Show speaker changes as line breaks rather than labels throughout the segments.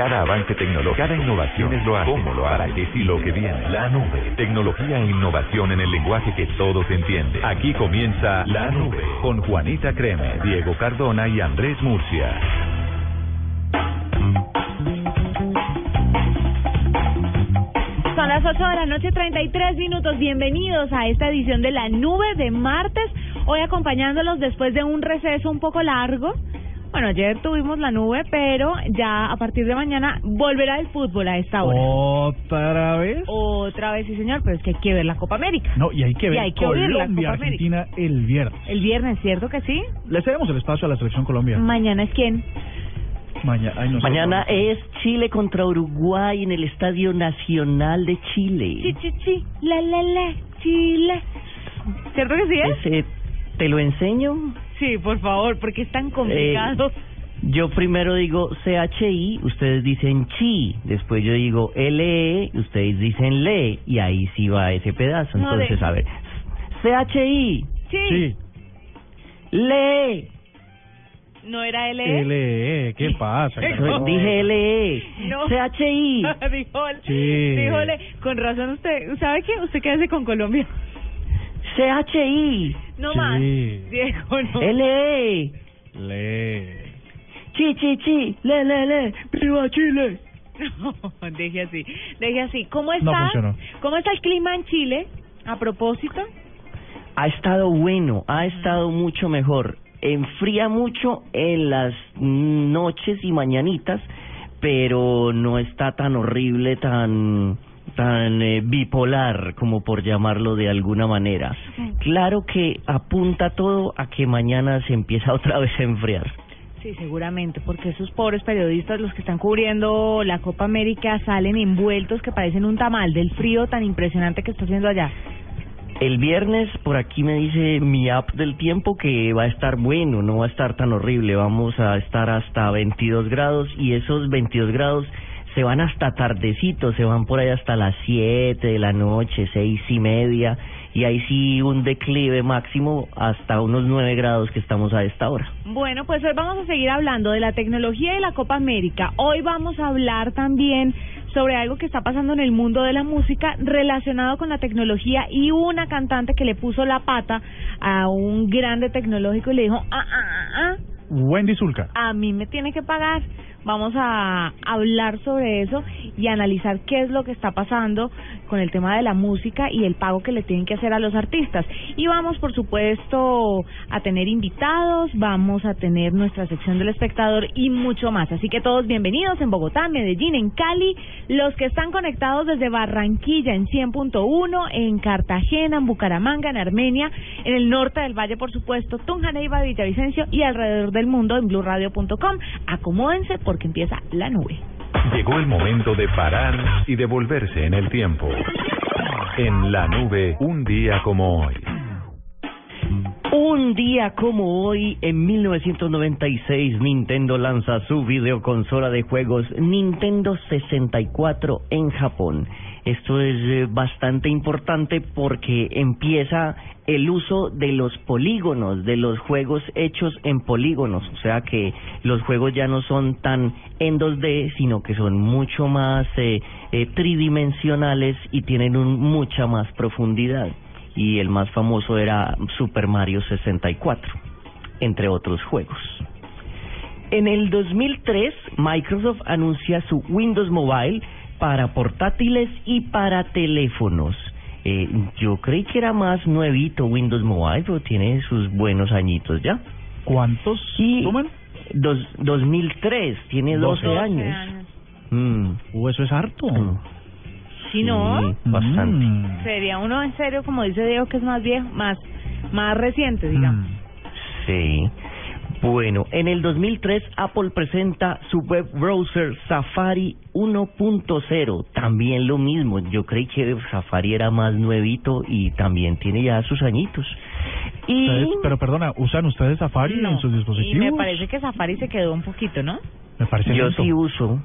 Cada avance tecnológico, cada innovación es lo hace, cómo lo hará, qué y lo que viene. La nube, tecnología e innovación en el lenguaje que todos entienden. Aquí comienza La Nube con Juanita Creme, Diego Cardona y Andrés Murcia.
Son las 8 de la noche, 33 minutos. Bienvenidos a esta edición de La Nube de martes. Hoy acompañándolos después de un receso un poco largo. Bueno, ayer tuvimos la nube, pero ya a partir de mañana volverá el fútbol a esta hora.
¿Otra vez?
Otra vez, sí, señor, pero es que hay que ver la Copa América.
No, y hay que ver
hay que oír la
Colombia,
Copa
Argentina el viernes.
El viernes, ¿cierto que sí?
Le cedemos el espacio a la selección Colombia.
Mañana es quién?
Mañana, ay, no sé.
Mañana es Chile contra Uruguay en el Estadio Nacional de
Chi,
Chile.
chi, chi, la, la, la, Chile. ¿Cierto que sí es?
Ese, ¿Te lo enseño?
Sí, por favor, porque es tan complicado.
Yo primero digo CHI, ustedes dicen chi, después yo digo LE, ustedes dicen le, y ahí sí va ese pedazo.
No, de-
Entonces, a ver, CHI,
sí.
Sí,
le,
¿No era L?
LE, ¿qué pasa?
Cosa?
dije LE,
No.
CHI,
Dijo,
Sí.
díjole, con razón usted, ¿sabe qué? Usted quédese con Colombia.
CHI,
No
Sí.
más. Diego, no.
LE,
Le.
chi, chi, chi, le, le, le, viva Chile.
No, deje así, deje así. ¿Cómo
No
está?
funcionó.
¿Cómo está el clima en Chile? A propósito.
Ha estado bueno, ha estado mucho mejor. Enfría mucho en las noches y mañanitas, pero no está tan horrible, tan tan eh, bipolar como por llamarlo de alguna manera. Claro que apunta todo a que mañana se empieza otra vez a enfriar.
Sí, seguramente, porque esos pobres periodistas, los que están cubriendo la Copa América, salen envueltos que parecen un tamal del frío tan impresionante que está haciendo allá.
El viernes por aquí me dice mi app del tiempo que va a estar bueno, no va a estar tan horrible, vamos a estar hasta 22 grados y esos 22 grados se van hasta tardecitos, se van por ahí hasta las 7 de la noche, seis y media y ahí sí un declive máximo hasta unos 9 grados que estamos a esta hora.
Bueno, pues hoy vamos a seguir hablando de la tecnología y la Copa América. Hoy vamos a hablar también sobre algo que está pasando en el mundo de la música relacionado con la tecnología y una cantante que le puso la pata a un grande tecnológico y le dijo, ah, ah, ah, ah,
Wendy Zulka.
a mí me tiene que pagar. Vamos a hablar sobre eso y analizar qué es lo que está pasando con el tema de la música y el pago que le tienen que hacer a los artistas. Y vamos, por supuesto, a tener invitados, vamos a tener nuestra sección del espectador y mucho más. Así que todos bienvenidos en Bogotá, Medellín, en Cali, los que están conectados desde Barranquilla en 100.1, en Cartagena, en Bucaramanga, en Armenia, en el norte del valle, por supuesto, Tunja, Neiva, Villavicencio y alrededor del mundo en blueradio.com. Acomódense porque empieza la nube.
Llegó el momento de parar y devolverse en el tiempo. En la nube, un día como hoy.
Un día como hoy, en 1996, Nintendo lanza su videoconsola de juegos Nintendo 64 en Japón. Esto es eh, bastante importante porque empieza el uso de los polígonos, de los juegos hechos en polígonos. O sea que los juegos ya no son tan en 2D, sino que son mucho más eh, eh, tridimensionales y tienen un, mucha más profundidad y el más famoso era Super Mario 64, entre otros juegos. En el 2003, Microsoft anuncia su Windows Mobile para portátiles y para teléfonos. Eh, yo creí que era más nuevito Windows Mobile, pero tiene sus buenos añitos ya.
¿Cuántos
Y
suman?
dos, 2003, tiene 12,
12
años. Mm,
Uh, eso es harto.
mm,
Si no,
sí, bastante.
Mm.
sería uno en serio, como dice Diego, que es más viejo, más, más reciente, digamos.
Mm.
Sí. Bueno, en el 2003 Apple presenta su web browser Safari 1.0. También lo mismo. Yo creí que Safari era más nuevito y también tiene ya sus añitos. Y
pero perdona, ¿usan ustedes Safari
No,
en sus
y
dispositivos?
me parece que Safari se quedó un poquito, ¿no?
Me parece
yo
lento.
sí uso,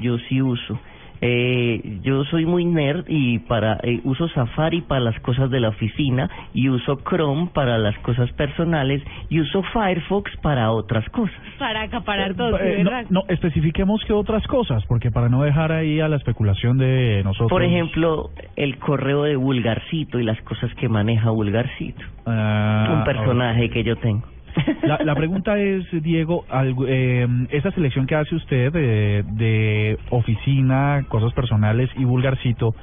yo sí uso. Eh, yo soy muy nerd y para eh, uso Safari para las cosas de la oficina y uso Chrome para las cosas personales y uso Firefox para otras cosas.
Para acaparar todo, ¿sí,
Eh, no,
¿verdad?
no, especifiquemos que otras cosas, porque para no dejar ahí a la especulación de nosotros.
Por ejemplo, el correo de Vulgarcito y las cosas que maneja Vulgarcito.
Ah,
un personaje que yo tengo.
La, la pregunta es, Diego, algo- eh, esa selección que hace usted de, oficina, cosas personales y vulgarcito,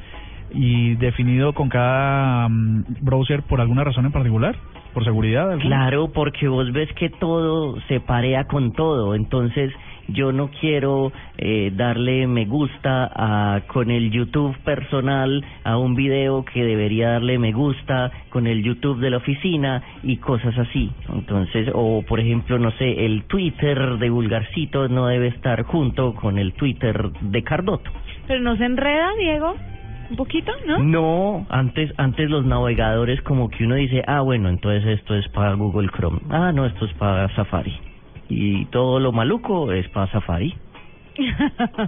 y definido con cada mm, browser por alguna razón en particular, por seguridad.
Claro, porque vos ves que todo se parea con todo, entonces yo no quiero eh, darle me gusta a, con el YouTube personal a un video que debería darle me gusta con el YouTube de la oficina y cosas así. Entonces, o por ejemplo, no sé, el Twitter de Vulgarcito no debe estar junto con el Twitter de Cardoto.
Pero no se enreda, Diego, un poquito, ¿no?
No, antes antes los navegadores como que uno dice, ah, bueno, entonces esto es para Google Chrome. Ah, no, esto es para Safari. Y todo lo maluco es para Safari.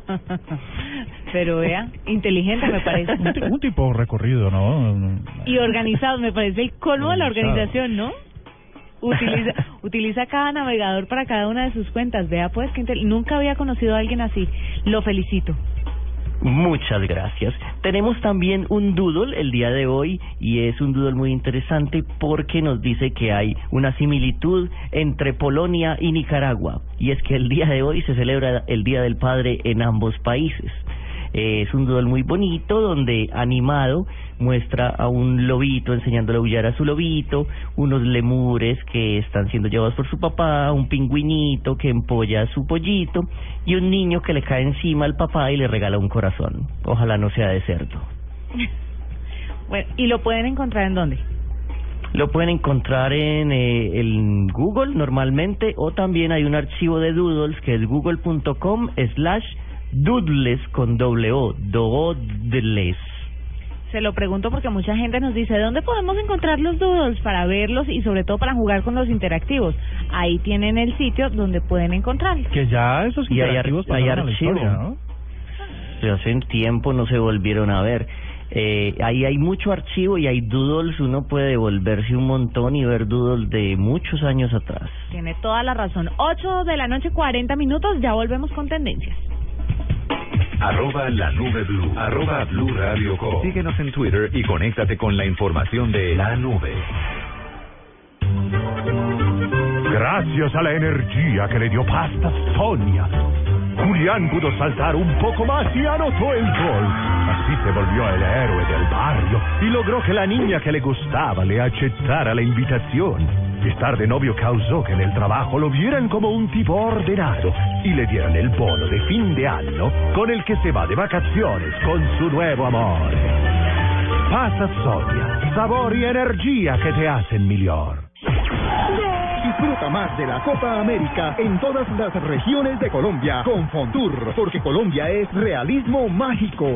Pero vea, inteligente me parece.
Un, ti- un tipo recorrido, ¿no?
Y organizado, me parece el colmo de la organización, ¿no? Utiliza, utiliza cada navegador para cada una de sus cuentas. Vea, pues, que intel- nunca había conocido a alguien así. Lo felicito.
Muchas gracias. Tenemos también un doodle el día de hoy y es un doodle muy interesante porque nos dice que hay una similitud entre Polonia y Nicaragua y es que el día de hoy se celebra el Día del Padre en ambos países. Eh, es un doodle muy bonito donde animado muestra a un lobito enseñándole a aullar a su lobito, unos lemures que están siendo llevados por su papá, un pingüinito que empolla a su pollito y un niño que le cae encima al papá y le regala un corazón. Ojalá no sea de cerdo.
Bueno, ¿y lo pueden encontrar en dónde?
Lo pueden encontrar en, eh, en Google normalmente o también hay un archivo de doodles que es google.com slash doodles con doble O, doodles.
Se lo pregunto porque mucha gente nos dice, ¿dónde podemos encontrar los doodles para verlos y sobre todo para jugar con los interactivos? Ahí tienen el sitio donde pueden encontrarlos.
Que ya esos
Y hay
interactivos
hay
pasaron a la
archivo.
historia, ¿no?
de hace un tiempo no se volvieron a ver. Eh, ahí hay mucho archivo y hay doodles, uno puede devolverse un montón y ver doodles de muchos años atrás.
Tiene toda la razón. 8 de la noche, 40 minutos, ya volvemos con tendencias.
Arroba la nube blue. Arroba blue radio. Síguenos en Twitter y conéctate con la información de la nube.
Gracias a la energía que le dio Pasta Sonia, Julián pudo saltar un poco más y anotó el gol. Así se volvió el héroe del barrio y logró que la niña que le gustaba le aceptara la invitación. Estar de novio causó que en el trabajo lo vieran como un tipo ordenado y le dieran el bono de fin de año con el que se va de vacaciones con su nuevo amor. Pasta Sonia, sabor y energía que te hacen mejor.
Disfruta más de la Copa América en todas las regiones de Colombia con Fontour, porque Colombia es realismo mágico.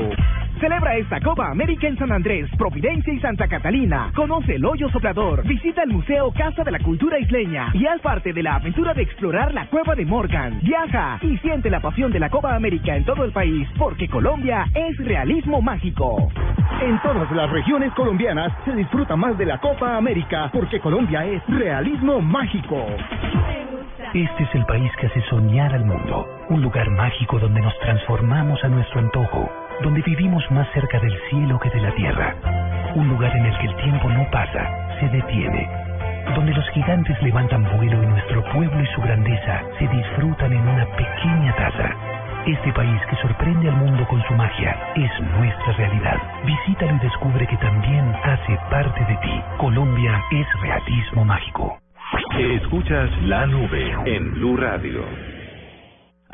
Celebra esta Copa América en San Andrés, Providencia y Santa Catalina. Conoce el hoyo soplador, visita el Museo Casa de la Cultura Isleña y haz parte de la aventura de explorar la cueva de Morgan. Viaja y siente la pasión de la Copa América en todo el país, porque Colombia es realismo mágico. En todas las regiones colombianas se disfruta más de la Copa América, porque Colombia es realismo mágico.
Este es el país que hace soñar al mundo, un lugar mágico donde nos transformamos a nuestro antojo, donde vivimos más cerca del cielo que de la tierra, un lugar en el que el tiempo no pasa, se detiene, donde los gigantes levantan vuelo y nuestro pueblo y su grandeza se disfrutan en una pequeña taza. Este país que sorprende al mundo con su magia es nuestra realidad. Visítalo y descubre que también hace parte de ti. Colombia es realismo mágico.
Escuchas la nube en Blue Radio.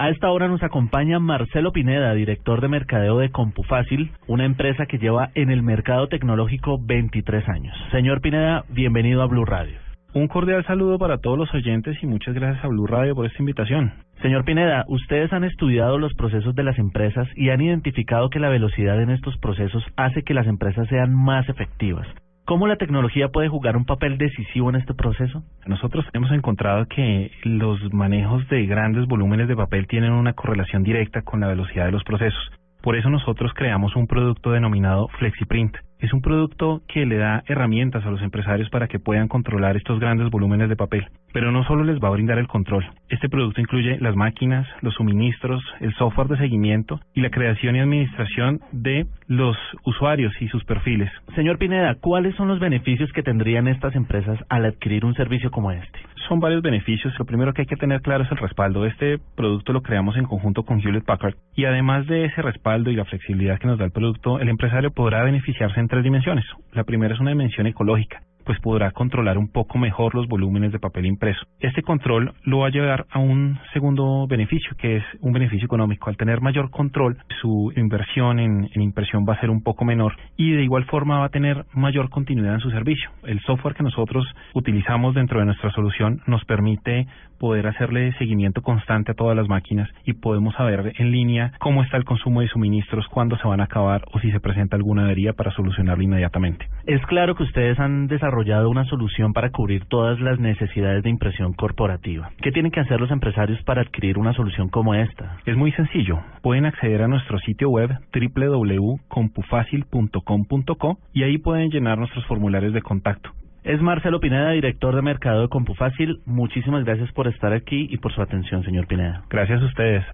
A esta hora nos acompaña Marcelo Pineda, director de mercadeo de CompuFácil, una empresa que lleva en el mercado tecnológico 23 años. Señor Pineda, bienvenido a Blue Radio.
Un cordial saludo para todos los oyentes y muchas gracias a Blue Radio por esta invitación.
Señor Pineda, ustedes han estudiado los procesos de las empresas y han identificado que la velocidad en estos procesos hace que las empresas sean más efectivas. ¿Cómo la tecnología puede jugar un papel decisivo en este proceso?
Nosotros hemos encontrado que los manejos de grandes volúmenes de papel tienen una correlación directa con la velocidad de los procesos. Por eso nosotros creamos un producto denominado FlexiPrint. Es un producto que le da herramientas a los empresarios para que puedan controlar estos grandes volúmenes de papel. Pero no solo les va a brindar el control. Este producto incluye las máquinas, los suministros, el software de seguimiento y la creación y administración de los usuarios y sus perfiles.
Señor Pineda, ¿cuáles son los beneficios que tendrían estas empresas al adquirir un servicio como este?
Son varios beneficios. Lo primero que hay que tener claro es el respaldo. Este producto lo creamos en conjunto con Hewlett Packard y además de ese respaldo y la flexibilidad que nos da el producto, el empresario podrá beneficiarse en tres dimensiones. La primera es una dimensión ecológica pues podrá controlar un poco mejor los volúmenes de papel impreso. Este control lo va a llevar a un segundo beneficio, que es un beneficio económico. Al tener mayor control, su inversión en, impresión va a ser un poco menor y de igual forma va a tener mayor continuidad en su servicio. El software que nosotros utilizamos dentro de nuestra solución nos permite poder hacerle seguimiento constante a todas las máquinas y podemos saber en línea cómo está el consumo de suministros, cuándo se van a acabar o si se presenta alguna avería para solucionarlo inmediatamente.
Es claro que ustedes han desarrollado una solución para cubrir todas las necesidades de impresión corporativa. ¿Qué tienen que hacer los empresarios para adquirir una solución como esta?
Es muy sencillo. Pueden acceder a nuestro sitio web www.compufacil.com.co y ahí pueden llenar nuestros formularios de contacto.
Es Marcelo Pineda, director de mercado de CompuFácil. Muchísimas gracias por estar aquí y por su atención, señor Pineda.
Gracias a ustedes.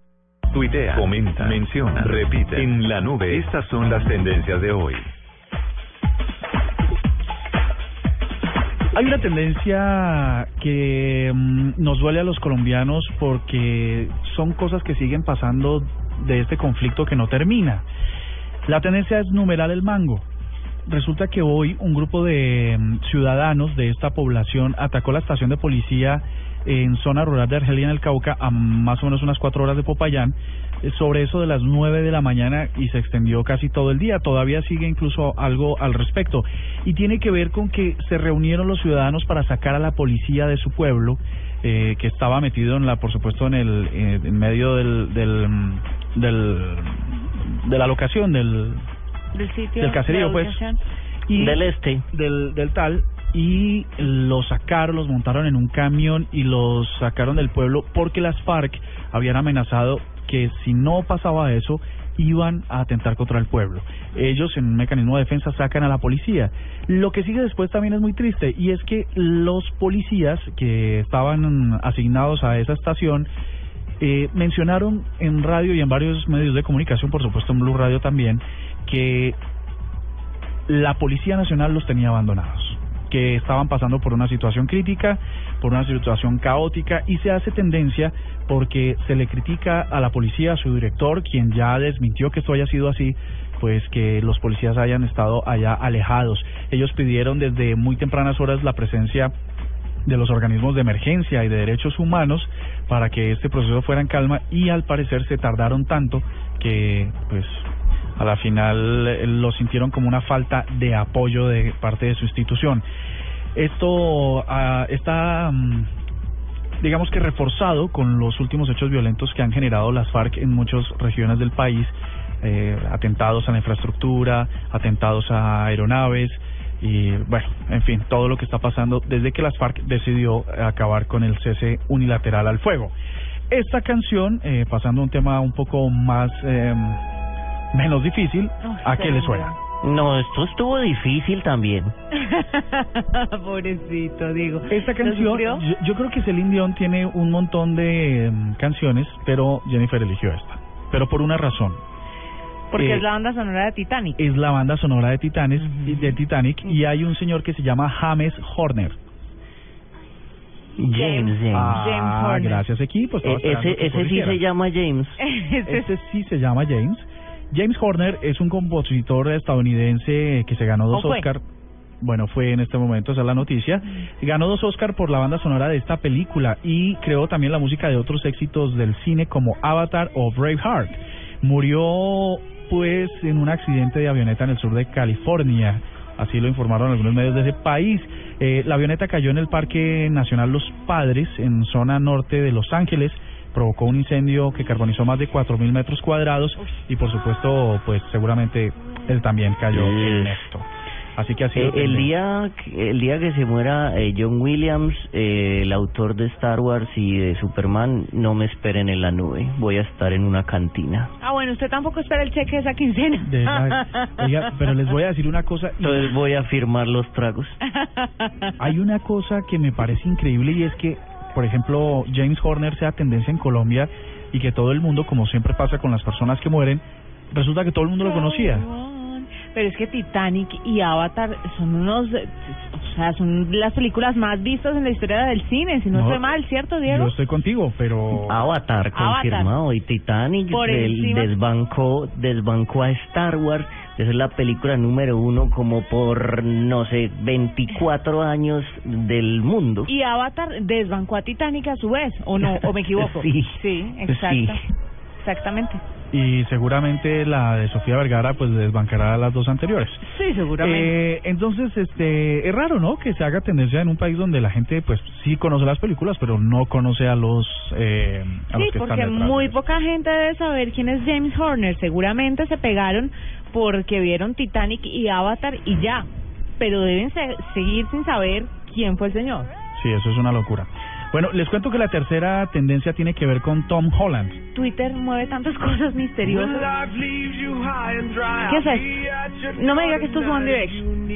Tuitea, comenta, menciona, repite. En la nube, estas son las tendencias de hoy.
Hay una tendencia que mm, nos duele a los colombianos porque son cosas que siguen pasando de este conflicto que no termina. La tendencia es numerar el mango resulta que hoy un grupo de mm, ciudadanos de esta población atacó la estación de policía en zona rural de Argelia en el Cauca a más o menos unas cuatro horas de Popayán sobre eso de las nueve de la mañana y se extendió casi todo el día. Todavía sigue incluso algo al respecto y tiene que ver con que se reunieron los ciudadanos para sacar a la policía de su pueblo eh, que estaba metido en la, por supuesto, en el eh, en medio del, del, mm, del de la locación del
del sitio
del caserío,
de
pues. Y
Del este.
Del, del tal. Y los sacaron, los montaron en un camión y los sacaron del pueblo porque las FARC habían amenazado que si no pasaba eso iban a atentar contra el pueblo. Ellos en un mecanismo de defensa sacan a la policía. Lo que sigue después también es muy triste y es que los policías que estaban asignados a esa estación eh, mencionaron en radio y en varios medios de comunicación, por supuesto en Blue Radio también, que la Policía Nacional los tenía abandonados, que estaban pasando por una situación crítica, por una situación caótica y se hace tendencia porque se le critica a la policía, a su director, quien ya desmintió que esto haya sido así, pues que los policías hayan estado allá alejados. Ellos pidieron desde muy tempranas horas la presencia de los organismos de emergencia y de derechos humanos para que este proceso fuera en calma y al parecer se tardaron tanto que pues a la final eh, lo sintieron como una falta de apoyo de parte de su institución. Esto ah, está mm, digamos que reforzado con los últimos hechos violentos que han generado las FARC en muchas regiones del país, eh, atentados a la infraestructura, atentados a aeronaves y bueno, en fin, todo lo que está pasando desde que las FARC decidió acabar con el cese unilateral al fuego. Esta canción, eh, pasando a un tema un poco más eh, menos difícil, ¿a qué le suena?
No, esto estuvo difícil también.
Pobrecito, digo.
Esta
¿Lo
canción, yo, yo creo que Celine Dion tiene un montón de mm, canciones, pero Jennifer eligió esta. Pero por una razón.
Porque
Eh,
es la banda sonora de Titanic.
Es la banda sonora de Titanic,
Ujú.
de Titanic y hay un señor que se llama James Horner.
James, James.
Ah,
James Horner.
gracias equipo. esperando
ese ese sí se llama James.
Ese-
sí se llama James. James Horner es un compositor estadounidense que se ganó dos. Oscar. Bueno, fue en este momento, esa es la noticia. Ganó dos Oscar por la banda sonora de esta película y creó también la música de otros éxitos del cine como Avatar o Braveheart. Murió pues en un accidente de avioneta en el sur de California. Así lo informaron algunos medios de ese país. Eh, la avioneta cayó en el Parque Nacional Los Padres, en zona norte de Los Ángeles. Provocó un incendio que carbonizó más de 4.000 metros cuadrados y por supuesto, pues seguramente él también cayó en esto. Así que así
Eh, el día que- el día que se muera eh, John Williams, eh, el autor de Star Wars y de Superman, no me esperen en la nube. Voy a estar en una cantina.
Ah, bueno, usted tampoco espera el cheque de esa quincena.
De esa- oiga, pero les voy a decir una cosa. y-
Entonces voy a firmar los tragos.
Hay una cosa que me parece increíble y es que, por ejemplo, James Horner sea tendencia en Colombia y que todo el mundo, como siempre pasa con las personas que mueren, resulta que todo el mundo lo conocía.
Pero es que Titanic y Avatar son unos, o sea, son las películas más vistas en la historia del cine, si no,
No,
estoy mal, ¿cierto,
Yo
Diego?
estoy contigo, pero...
Avatar confirmado y Titanic
Por
del-
encima.
desbancó desbancó a Star Wars esa es la película número uno como por no sé 24 años del mundo
Y Avatar desbancó a Titanic a su vez, ¿o no? ¿O me equivoco?
Sí.
Sí, exacto.
Sí.
Exactamente.
Y seguramente la de Sofía Vergara pues desbancará a las dos anteriores.
Sí, seguramente.
Eh, entonces, este, es raro, ¿no? Que se haga tendencia en un país donde la gente, pues, sí conoce las películas, pero no conoce a los, eh, a los
Sí,
que
porque muy poca gente debe saber quién es James Horner. Seguramente se pegaron porque vieron Titanic y Avatar y ya. Pero deben se- seguir sin saber quién fue el señor.
Sí, eso es una locura. Bueno, les cuento que la tercera tendencia tiene que ver con Tom Holland.
Twitter mueve tantas cosas misteriosas. ¿Qué es esto? No me diga que esto es One Direction.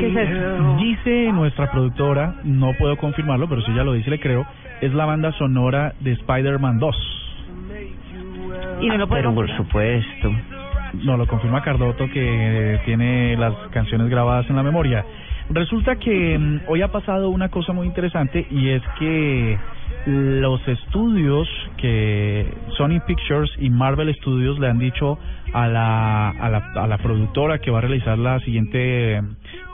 ¿Qué es eso?
Dice nuestra productora, no puedo confirmarlo, pero si ella lo dice le creo, es la banda sonora de Spider-Man 2.
Y no lo puede
pero por supuesto
No, lo confirma Cardoto que tiene las canciones grabadas en la memoria. Resulta que mm, hoy ha pasado una cosa muy interesante y es que los estudios que Sony Pictures y Marvel Studios le han dicho a la, a la, a la productora que va a realizar la siguiente eh,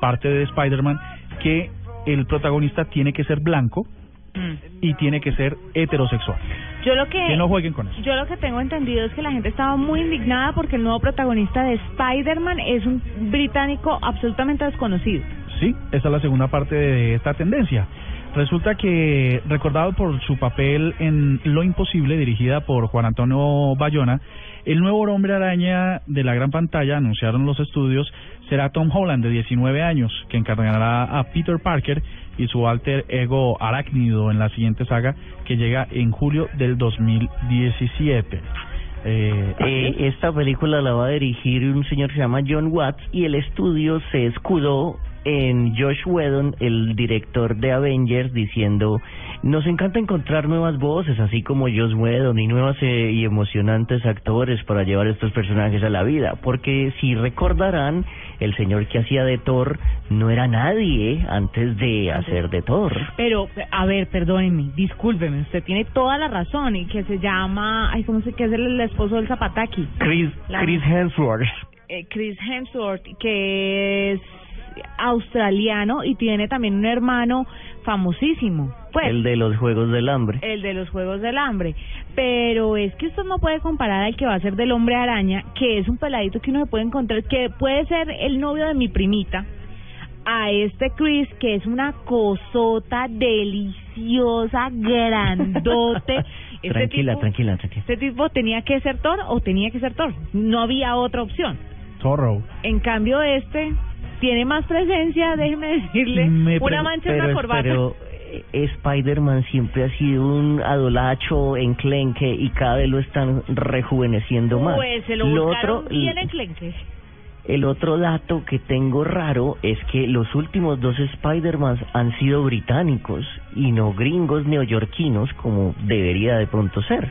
parte de Spider-Man que el protagonista tiene que ser blanco
Mm.
y tiene que ser heterosexual.
Yo lo que
Que no jueguen con eso.
yo lo que tengo entendido es que la gente estaba muy indignada porque el nuevo protagonista de Spider-Man es un británico absolutamente desconocido.
Sí, esa es la segunda parte de esta tendencia. Resulta que, recordado por su papel en Lo Imposible, dirigida por Juan Antonio Bayona, el nuevo hombre araña de la gran pantalla, anunciaron los estudios, será Tom Holland, de 19 años, que encarnará a Peter Parker y su alter ego arácnido en la siguiente saga, que llega en julio del 2017. Eh,
Eh, esta película la va a dirigir un señor que se llama John Watts y el estudio se escudó en Josh Whedon, el director de Avengers, diciendo nos encanta encontrar nuevas voces, así como Josh Whedon y nuevas eh, y emocionantes actores para llevar estos personajes a la vida, porque si recordarán, el señor que hacía de Thor no era nadie antes de hacer de Thor.
Pero, a ver, perdónenme, discúlpeme, usted tiene toda la razón y que se llama, ay, ¿cómo se que es el, el esposo del Zapataki?
Chris,
La-
Chris Hemsworth.
Eh, Chris Hemsworth, que es australiano y tiene también un hermano famosísimo. Pues,
el de los Juegos del Hambre.
el de los Juegos del Hambre. Pero es que usted no puede comparar al que va a ser del Hombre Araña, que es un peladito que uno se puede encontrar, que puede ser el novio de mi primita, a este Chris, que es una cosota deliciosa, grandote. Este
tranquila,
tipo-
tranquila, tranquila.
Este tipo tenía que ser Thor o tenía que ser Thor. No había otra opción.
Zorro.
En cambio, este tiene más presencia, déjeme decirle,
Me
una
pregu-
mancha en
pero,
la corbata.
pero eh, Spider-Man siempre ha sido un adolacho enclenque y cada vez lo están rejuveneciendo más.
Pues se lo,
Lo otro,
bien enclenque.
el otro dato que tengo raro es que los últimos dos Spider-Man han sido británicos y no gringos neoyorquinos como debería de pronto ser.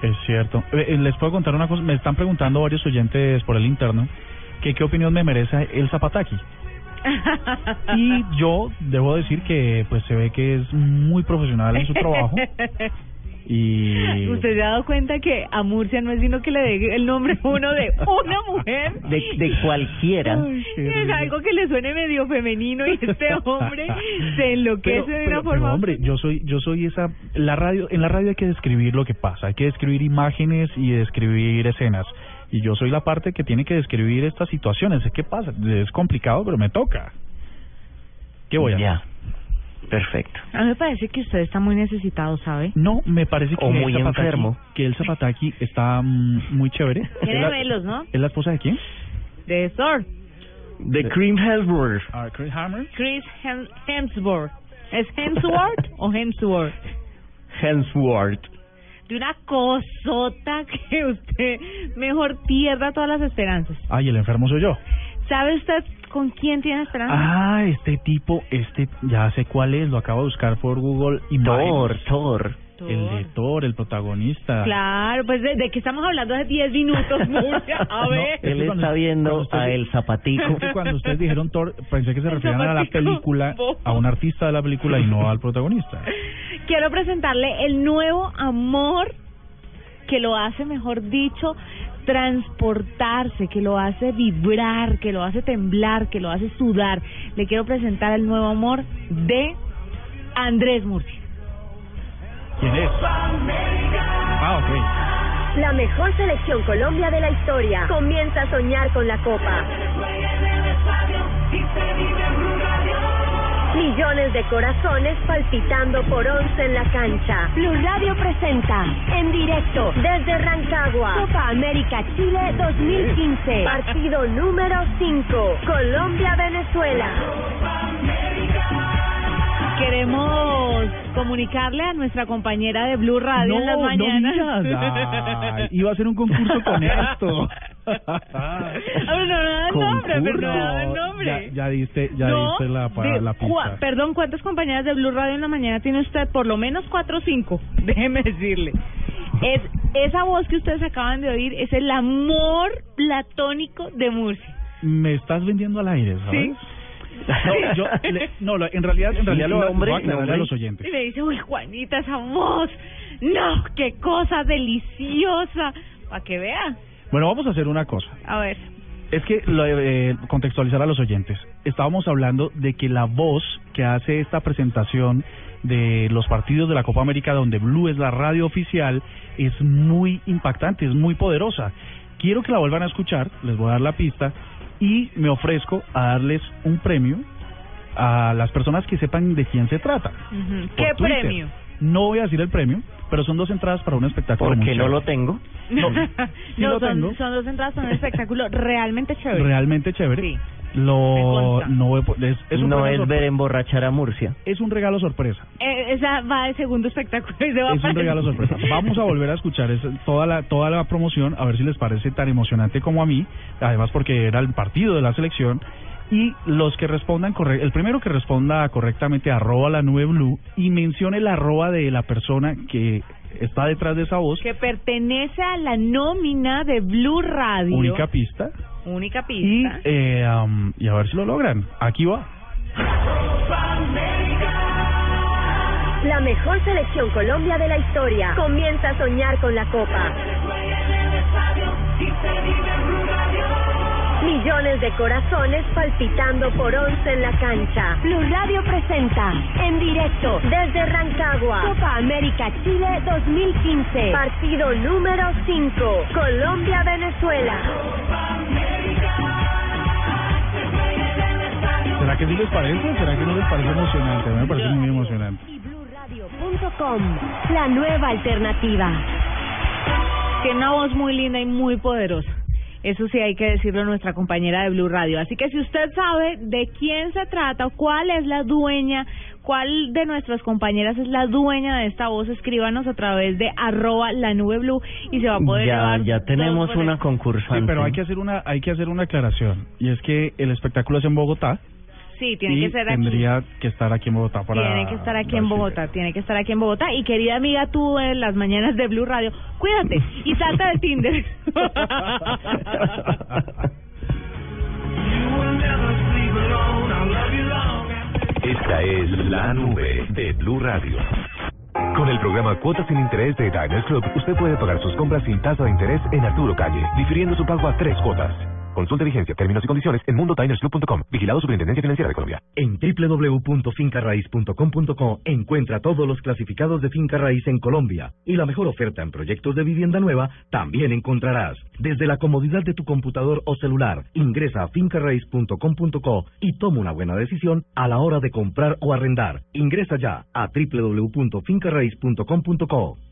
Es cierto. Eh, eh, les puedo contar una cosa. Me están preguntando varios oyentes por el interno que qué opinión me merece el Zapataki. Y yo debo decir que pues se ve que es muy profesional en su trabajo y
¿Usted se ha dado cuenta que a Murcia no es sino que le dé el nombre uno de una mujer?
De, de cualquiera.
Es algo que le suene medio femenino y este hombre se enloquece
Pero,
de una
pero-
forma...
pero, hombre, yo soy yo soy esa la radio en la radio hay que describir lo que pasa, hay que describir imágenes y describir escenas. Y yo soy la parte que tiene que describir estas situaciones. ¿Qué pasa? Es complicado, pero me toca. ¿Qué voy a hacer?
Ya. Perfecto.
A mí me parece que usted está muy necesitado, ¿sabe?
No, me parece que
O
el
muy
Zapataki-
enfermo.
Que el Zapataki está mm, muy chévere.
Tiene
¿Es la-
velos, ¿no?
¿Es la esposa de quién?
de Thor.
The Cream Hemsworth.
Ah, Chris Hammer.
Chris Hem- Hemsworth. ¿Es Hemsworth o Hemsworth?
Hemsworth.
De una cosota que usted mejor pierda todas las esperanzas.
Ay, el enfermo soy yo.
¿Sabe usted con quién tiene esperanza?
Ah, este tipo, este, ya sé cuál es, lo acabo de buscar por Google. Imágenes.
Thor, Thor.
El de Thor, el protagonista.
Claro, pues de, de que estamos hablando hace 10 minutos, Murcia. A
No,
ver.
que
Él
cuando-
está viendo
usted-
a El Zapatico.
Que cuando ustedes dijeron Thor, pensé que se
El
referían a la película, a un artista de la película y no al protagonista.
Quiero presentarle el nuevo amor que lo hace, mejor dicho, transportarse, que lo hace vibrar, que lo hace temblar, que lo hace sudar. Le quiero presentar el nuevo amor de Andrés Murcia.
¿Quién es? Ah, ok.
La mejor selección Colombia de la historia comienza a soñar con la Copa. Millones de corazones palpitando por once en la cancha. Blue Radio presenta en directo desde Rancagua Copa América Chile 2015. Partido número 5. Colombia-Venezuela.
Queremos comunicarle a nuestra compañera de Blue Radio en las
no,
mañanas.
no digas. Ay, iba a hacer un concurso con esto.
Ah, pero no da el nombre, pero no el nombre.
Ya, ya diste, ya
No,
diste la, pa-
de
la
cua-
pista.
Perdón, ¿cuántas compañeras de Blue Radio en la mañana tiene usted? Por lo menos cuatro o cinco, déjeme decirle. Es Esa voz que ustedes acaban de oír es el amor platónico de Murcia.
Me estás vendiendo al aire, ¿sabes?
Sí.
No, yo, le- no, lo- en realidad, en realidad lo, voy aclarar a los oyentes.
Y me dice, uy, Juanita, esa voz. No, qué cosa deliciosa. Para que vea.
Bueno, vamos a hacer una cosa.
A ver.
Es que lo, eh, contextualizar a los oyentes. Estábamos hablando de que la voz que hace esta presentación de los partidos de la Copa América, donde Blue es la radio oficial, es muy impactante, es muy poderosa. Quiero que la vuelvan a escuchar, les voy a dar la pista y me ofrezco a darles un premio a las personas que sepan de quién se trata. Por
¿Qué
Twitter.
premio?
No voy a decir el premio, pero son dos entradas para un espectáculo.
Porque
muy
no lo tengo.
No, sí
no,
lo
son,
tengo.
son dos entradas, son un espectáculo realmente chévere.
realmente chévere.
Sí.
Lo no es, es un
no
regalo
es ver emborrachar a Murcia.
es un regalo sorpresa.
Eh, esa va de segundo espectáculo y se va
Es un regalo sorpresa. Vamos a volver a escuchar esa- toda la toda la promoción a ver si les parece tan emocionante como a mí, además porque era el partido de la selección y los que respondan corre el primero que responda correctamente arroba la nube blue y mencione la arroba de la persona que está detrás de esa voz,
que pertenece a la nómina de Blue Radio.
única pista
Única
y
pista.
eh, am, y a ver si lo logran. Aquí va.
La mejor selección Colombia de la historia comienza a soñar con la Copa. Millones de corazones palpitando por once en la cancha. Blue Radio presenta en directo desde Rancagua Copa América Chile 2015. Partido número 5. Colombia-Venezuela.
¿Será que sí les parece? ¿Será que no les parece emocionante? A mí me parece muy emocionante.
Y BlueRadio.com, la nueva alternativa.
Tiene una voz muy linda y muy poderosa. Eso sí hay que decirlo a nuestra compañera de Blue Radio. Así que si usted sabe de quién se trata o cuál es la dueña, cuál de nuestras compañeras es la dueña de esta voz, escríbanos a través de arroba la nube blue y se va a poder
Ya,
llevar
ya tenemos una concursante.
Sí, pero hay que hacer una hay que hacer una aclaración y es que el espectáculo es en Bogotá
Sí, tiene
y
que ser aquí.
tendría que estar aquí en Bogotá para
Tiene que estar aquí en. Bogotá, tiene que estar aquí en Bogotá. Y querida amiga, tú en las mañanas de Blue Radio, cuídate y salta del Tinder.
Esta es la nube de Blue Radio.
Con el programa Cuotas sin Interés de Diners Club, usted puede pagar sus compras sin tasa de interés en Arturo Calle, difiriendo su pago a tres cuotas. Consulte vigencia, términos y condiciones en mundotinersclub.com. Vigilado Superintendencia Financiera de Colombia.
En www.fincarraiz.com.co encuentra todos los clasificados de finca raíz en Colombia y la mejor oferta en proyectos de vivienda nueva también encontrarás. Desde la comodidad de tu computador o celular, ingresa a fincarraiz.com.co y toma una buena decisión a la hora de comprar o arrendar. Ingresa ya a www.fincarraiz.com.co.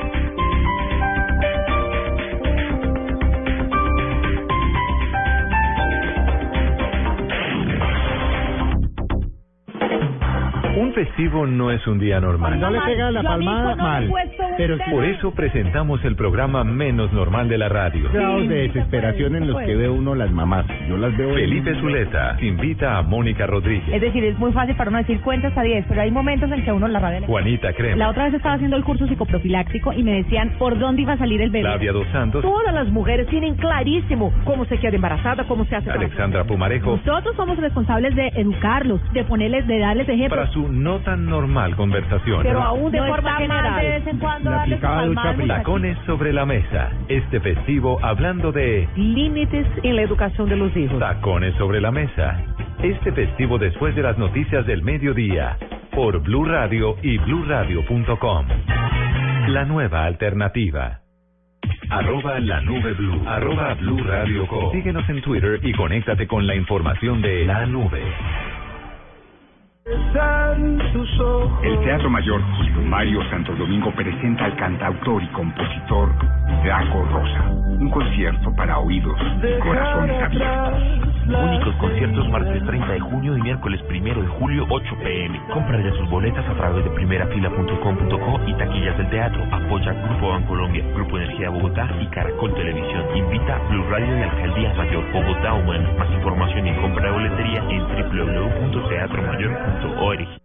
Un festivo no es un día normal.
No le pega la palmada, mal.
Pero por eso presentamos el programa menos normal de la radio.
Grados de desesperación en los que ve uno las mamás. Yo las veo.
Felipe Zuleta invita a Mónica Rodríguez.
Es decir, es muy fácil para uno decir cuenta hasta 10, pero hay momentos en que uno la radio...
Juanita Crema.
La otra vez estaba haciendo el curso psicoprofiláctico y me decían por dónde iba a salir el bebé.
Flavia Dos Santos.
Todas las mujeres tienen clarísimo cómo se queda embarazada, cómo se hace...
Alexandra Pumarejo.
Nosotros somos responsables de educarlos, de ponerles, de darles ejemplos.
Para su no tan normal conversación.
Pero aún de
No
forma general.
de vez en cuando
La. Tacones sobre la mesa. Este festivo hablando de
Límites en la educación de los hijos.
tacones sobre la mesa. Este festivo después de las noticias del mediodía. Por Blue Radio y BlueRadio.com. La nueva alternativa. Arroba la nube blue. Arroba Blue Radio Co. Síguenos en Twitter y conéctate con la información de la nube.
El Teatro Mayor Julio Mario Santo Domingo presenta al cantautor y compositor Draco Rosa, un concierto para oídos y corazones abiertos.
Únicos conciertos martes 30 de junio y miércoles 1 de julio 8 pm. Compra ya sus boletas a través de primerafila.com.co y taquillas del teatro. Apoya Grupo Bancolombia, Grupo Energía Bogotá y Caracol Televisión. Invita Blue Radio y Alcaldía Mayor Bogotá Humana. Más información y compra de boletería en Ori.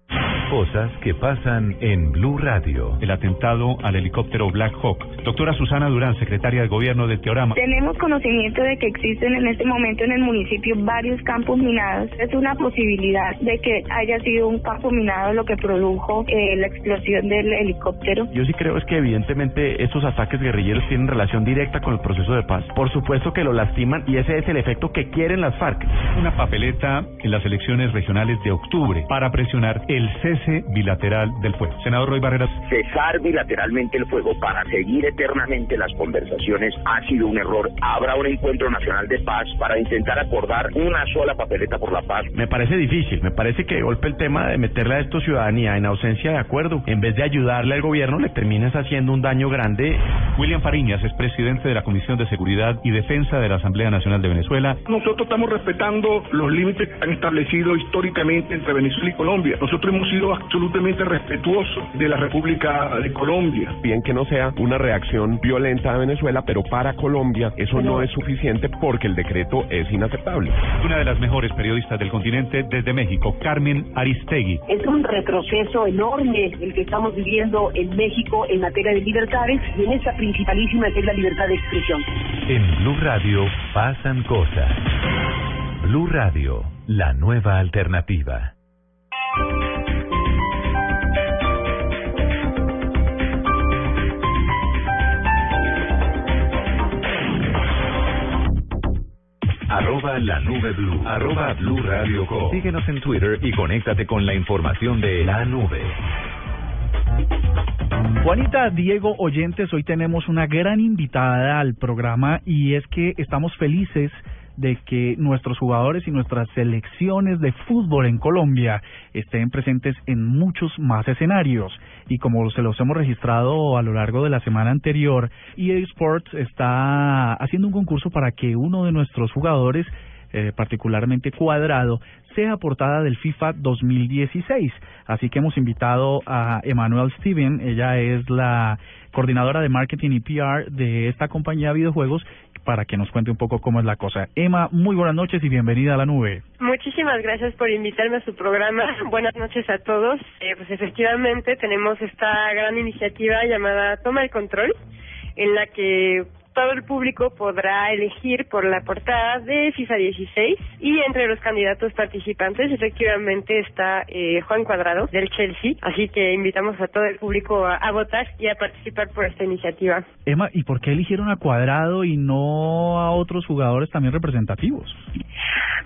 Cosas que pasan en Blue Radio.
El atentado al helicóptero Black Hawk. Doctora Susana Durán, secretaria de Gobierno del Teorama.
Tenemos conocimiento de que existen en este momento en el municipio varios campos minados. Es una posibilidad de que haya sido un campo minado lo que produjo eh, la explosión del helicóptero.
Yo sí creo es que evidentemente esos ataques guerrilleros tienen relación directa con el proceso de paz. Por supuesto que lo lastiman y ese es el efecto que quieren las FARC.
Una papeleta en las elecciones regionales de octubre para presionar el cese bilateral del fuego. Senador Roy Barreras.
Cesar bilateralmente el fuego para seguir eternamente las conversaciones ha sido un error. Habrá un encuentro nacional de paz para intentar acordar una sola papeleta por la paz.
Me parece difícil, me parece que golpe el tema de meterle a esto ciudadanía en ausencia de acuerdo, en vez de ayudarle al gobierno, le terminas haciendo un daño grande.
William Fariñas es presidente de la Comisión de Seguridad y Defensa de la Asamblea Nacional de Venezuela.
Nosotros estamos respetando los límites que han establecido históricamente entre Venezuela y Colombia. Nosotros hemos sido absolutamente respetuosos de la República de Colombia.
Bien que no sea una reacción violenta a Venezuela, pero para Colombia eso no es suficiente porque el decreto es inaceptable.
Una de las mejores periodistas del continente desde México, Carmen Aristegui.
Es un retroceso enorme el que estamos viviendo en México en materia de libertades y en esa principalísima que es la libertad de expresión.
En Blue Radio pasan cosas. Blue Radio, la nueva alternativa. Arroba la nube blue. Arroba Blue Radio Co. Síguenos en Twitter y conéctate con la información de la nube.
Juanita, Diego, oyentes, hoy tenemos una gran invitada al programa y es que estamos felices de que nuestros jugadores y nuestras selecciones de fútbol en Colombia estén presentes en muchos más escenarios. Y como se los hemos registrado a lo largo de la semana anterior, EA Sports está haciendo un concurso para que uno de nuestros jugadores eh, particularmente cuadrado, sea portada del FIFA 2016. Así que hemos invitado a Emanuel Steven, ella es la coordinadora de marketing y PR de esta compañía de videojuegos, para que nos cuente un poco cómo es la cosa. Emma, muy buenas noches y bienvenida a la nube.
Muchísimas gracias por invitarme a su programa. Buenas noches a todos. Eh, pues efectivamente tenemos esta gran iniciativa llamada Toma el Control, en la que todo el público podrá elegir por la portada de FIFA 16 y entre los candidatos participantes efectivamente está eh, Juan Cuadrado del Chelsea, así que invitamos a todo el público a, a, votar y a participar por esta iniciativa.
Emma, ¿y por qué eligieron a Cuadrado y no a otros jugadores también representativos?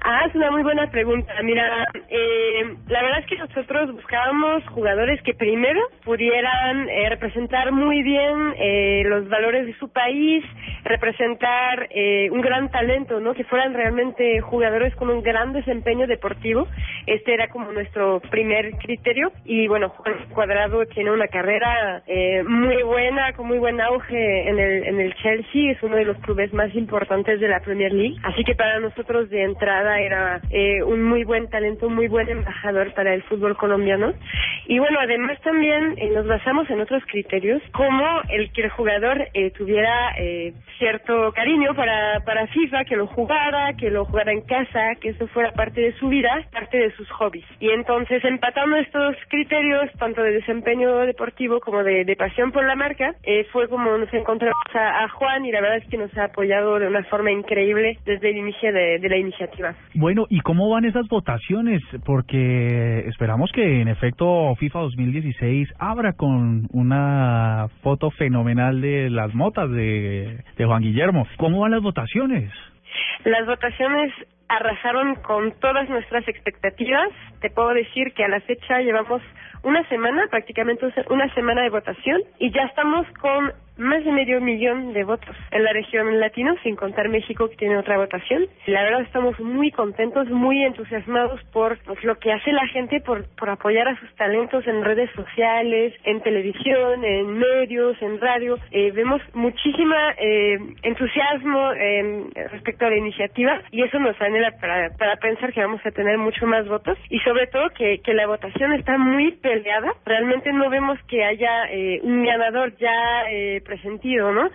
Ah, es una muy buena pregunta. Mira, eh, la verdad es que nosotros buscábamos jugadores que primero pudieran eh, representar muy bien eh, los valores de su país, representar eh, un gran talento, ¿no? Que fueran realmente jugadores con un gran desempeño deportivo. Este era como nuestro primer criterio y bueno, Juan Cuadrado tiene una carrera eh, muy buena, con muy buen auge en el en el Chelsea, es uno de los clubes más importantes de la Premier League, así que para nosotros de entrada era eh, un muy buen talento, un muy buen embajador para el fútbol colombiano. Y bueno, además también eh, nos basamos en otros criterios, como el que el jugador eh, tuviera eh, cierto cariño para, para FIFA, que lo jugara, que lo jugara en casa, que eso fuera parte de su vida, parte de sus hobbies. Y entonces, empatando estos criterios, tanto de desempeño deportivo como de, pasión por la marca, eh, fue como nos encontramos a, a Juan y la verdad es que nos ha apoyado de una forma increíble desde el inicio de, de la iniciativa.
Bueno, ¿y cómo van esas votaciones? Porque esperamos que en efecto FIFA 2016 abra con una foto fenomenal de las motas de, de Juan Guillermo. ¿Cómo van las votaciones?
Las votaciones arrasaron con todas nuestras expectativas. Te puedo decir que a la fecha llevamos una semana, prácticamente una semana de votación, y ya estamos con más de medio millón de votos en la región latino, sin contar México que tiene otra votación. La verdad estamos muy contentos, muy entusiasmados por pues, lo que hace la gente por, por apoyar a sus talentos en redes sociales, en televisión, en medios, en radio. Eh, vemos muchísima eh, entusiasmo eh, respecto a la iniciativa y eso nos anhela para, para pensar que vamos a tener mucho más votos y sobre todo que, que la votación está muy peleada. Realmente no vemos que haya eh, un ganador ya eh, presentido, ¿no?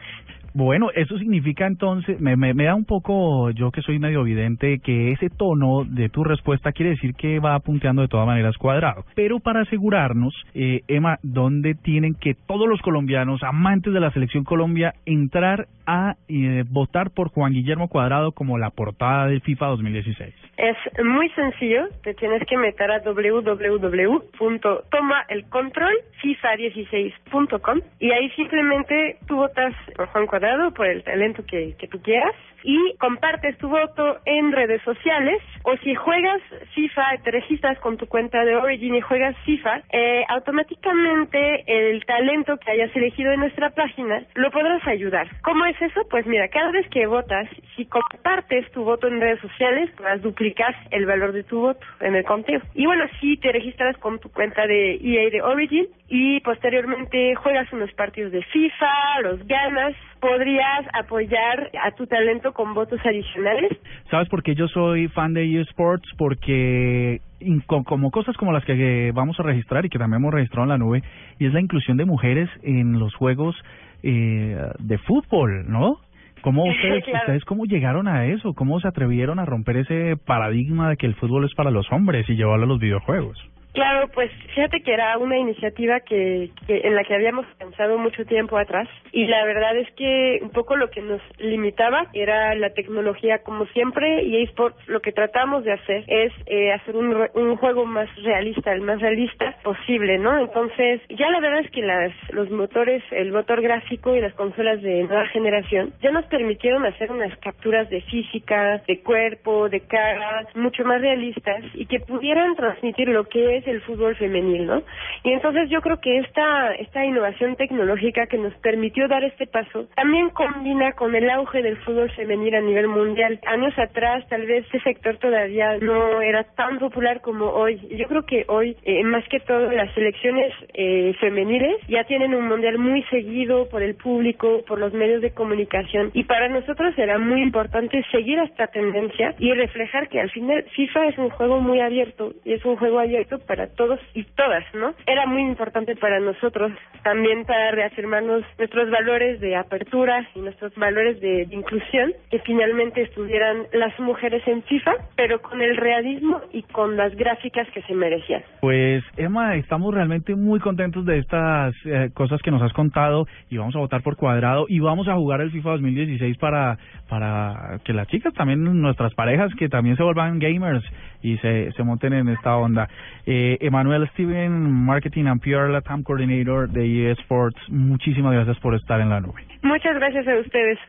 Bueno, eso significa entonces, me, me, da un poco, yo que soy medio vidente, que ese tono de tu respuesta quiere decir que va punteando de todas maneras cuadrado. Pero para asegurarnos, eh, Emma, ¿dónde tienen que todos los colombianos, amantes de la selección Colombia, entrar a eh, votar por Juan Guillermo Cuadrado como la portada del FIFA 2016?
Es muy sencillo, te tienes que meter a www.tomaelcontrolfifa16.com y ahí simplemente tú votas por Juan Cuadrado, por el talento que, que tú quieras y compartes tu voto en redes sociales o si juegas FIFA, te registras con tu cuenta de Origin y juegas FIFA, eh, automáticamente el talento que hayas elegido en nuestra página lo podrás ayudar. ¿Cómo es eso? Pues mira, cada vez que votas, si compartes tu voto en redes sociales, pues duplicas el valor de tu voto en el conteo. Y bueno, si te registras con tu cuenta de EA de Origin y posteriormente juegas unos partidos de FIFA, los ganas, podrías apoyar a tu talento con votos adicionales.
¿Sabes por qué yo soy fan de eSports? Porque como cosas como las que vamos a registrar y que también hemos registrado en la nube, y es la inclusión de mujeres en los juegos eh, de fútbol, ¿no? ¿Cómo ustedes,
Claro.
ustedes cómo llegaron a eso? ¿Cómo se atrevieron a romper ese paradigma de que el fútbol es para los hombres y llevarlo a los videojuegos?
Claro, pues fíjate que era una iniciativa que, en la que habíamos pensado mucho tiempo atrás y la verdad es que un poco lo que nos limitaba era la tecnología como siempre y eSports lo que tratamos de hacer es eh, hacer un, un juego más realista, el más realista posible, ¿no? Entonces ya la verdad es que las, los motores, el motor gráfico y las consolas de nueva generación ya nos permitieron hacer unas capturas de física, de cuerpo, de cara, mucho más realistas y que pudieran transmitir lo que es el fútbol femenil, ¿no? Y entonces yo creo que esta, esta innovación tecnológica que nos permitió dar este paso también combina con el auge del fútbol femenil a nivel mundial. Años atrás tal vez este sector todavía no era tan popular como hoy. Yo creo que hoy, eh, más que todo, las selecciones eh, femeniles ya tienen un mundial muy seguido por el público, por los medios de comunicación. Y para nosotros era muy importante seguir esta tendencia y reflejar que al final FIFA es un juego muy abierto y es un juego abierto para todos y todas, ¿no? Era muy importante para nosotros también para reafirmarnos nuestros valores de apertura y nuestros valores de, de inclusión, que finalmente estuvieran las mujeres en FIFA, pero con el realismo y con las gráficas que se merecían.
Pues Emma, estamos realmente muy contentos de estas eh, cosas que nos has contado y vamos a votar por cuadrado y vamos a jugar el FIFA 2016 para para que las chicas también, nuestras parejas, que también se vuelvan gamers y se, se monten en esta onda. Eh, eh, Emanuel Steven, Marketing and PR Latam Coordinator de Esports. Muchísimas gracias por estar en la nube.
Muchas gracias a ustedes.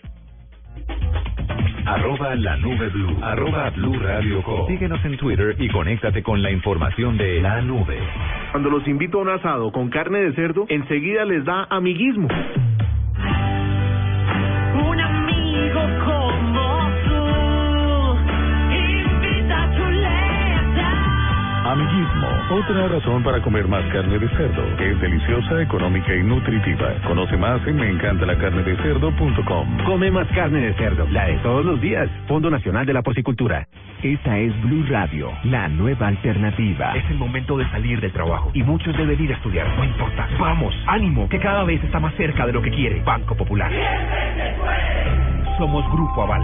Arroba la nube blue. Arroba blue radio com. Síguenos en Twitter y conéctate con la información de la nube.
Cuando los invito a un asado con carne de cerdo, enseguida les da amiguismo.
Un amigo como tú. Invita a tu Amiguismo otra razón para comer más carne de cerdo. Es deliciosa, económica y nutritiva. Conoce más en meencantalacarnedecerdo.com.
Come más carne de cerdo, la de todos los días. Fondo Nacional de la Porcicultura.
Esta es Blue Radio, la nueva alternativa.
Es el momento de salir del trabajo y muchos deben ir a estudiar. No importa. Vamos, ánimo, que cada vez está más cerca de lo que quiere. Banco Popular. Somos Grupo Aval.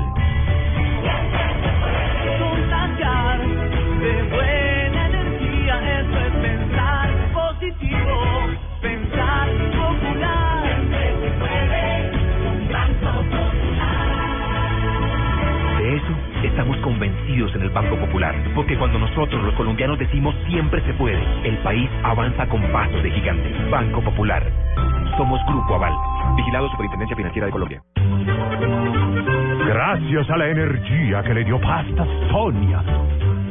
Estamos convencidos en el Banco Popular, porque cuando nosotros los colombianos decimos siempre se puede, el país avanza con pasos de gigante. Banco Popular. Somos Grupo Aval. Vigilado Superintendencia Financiera de Colombia.
Gracias a la energía que le dio pasta Sonia,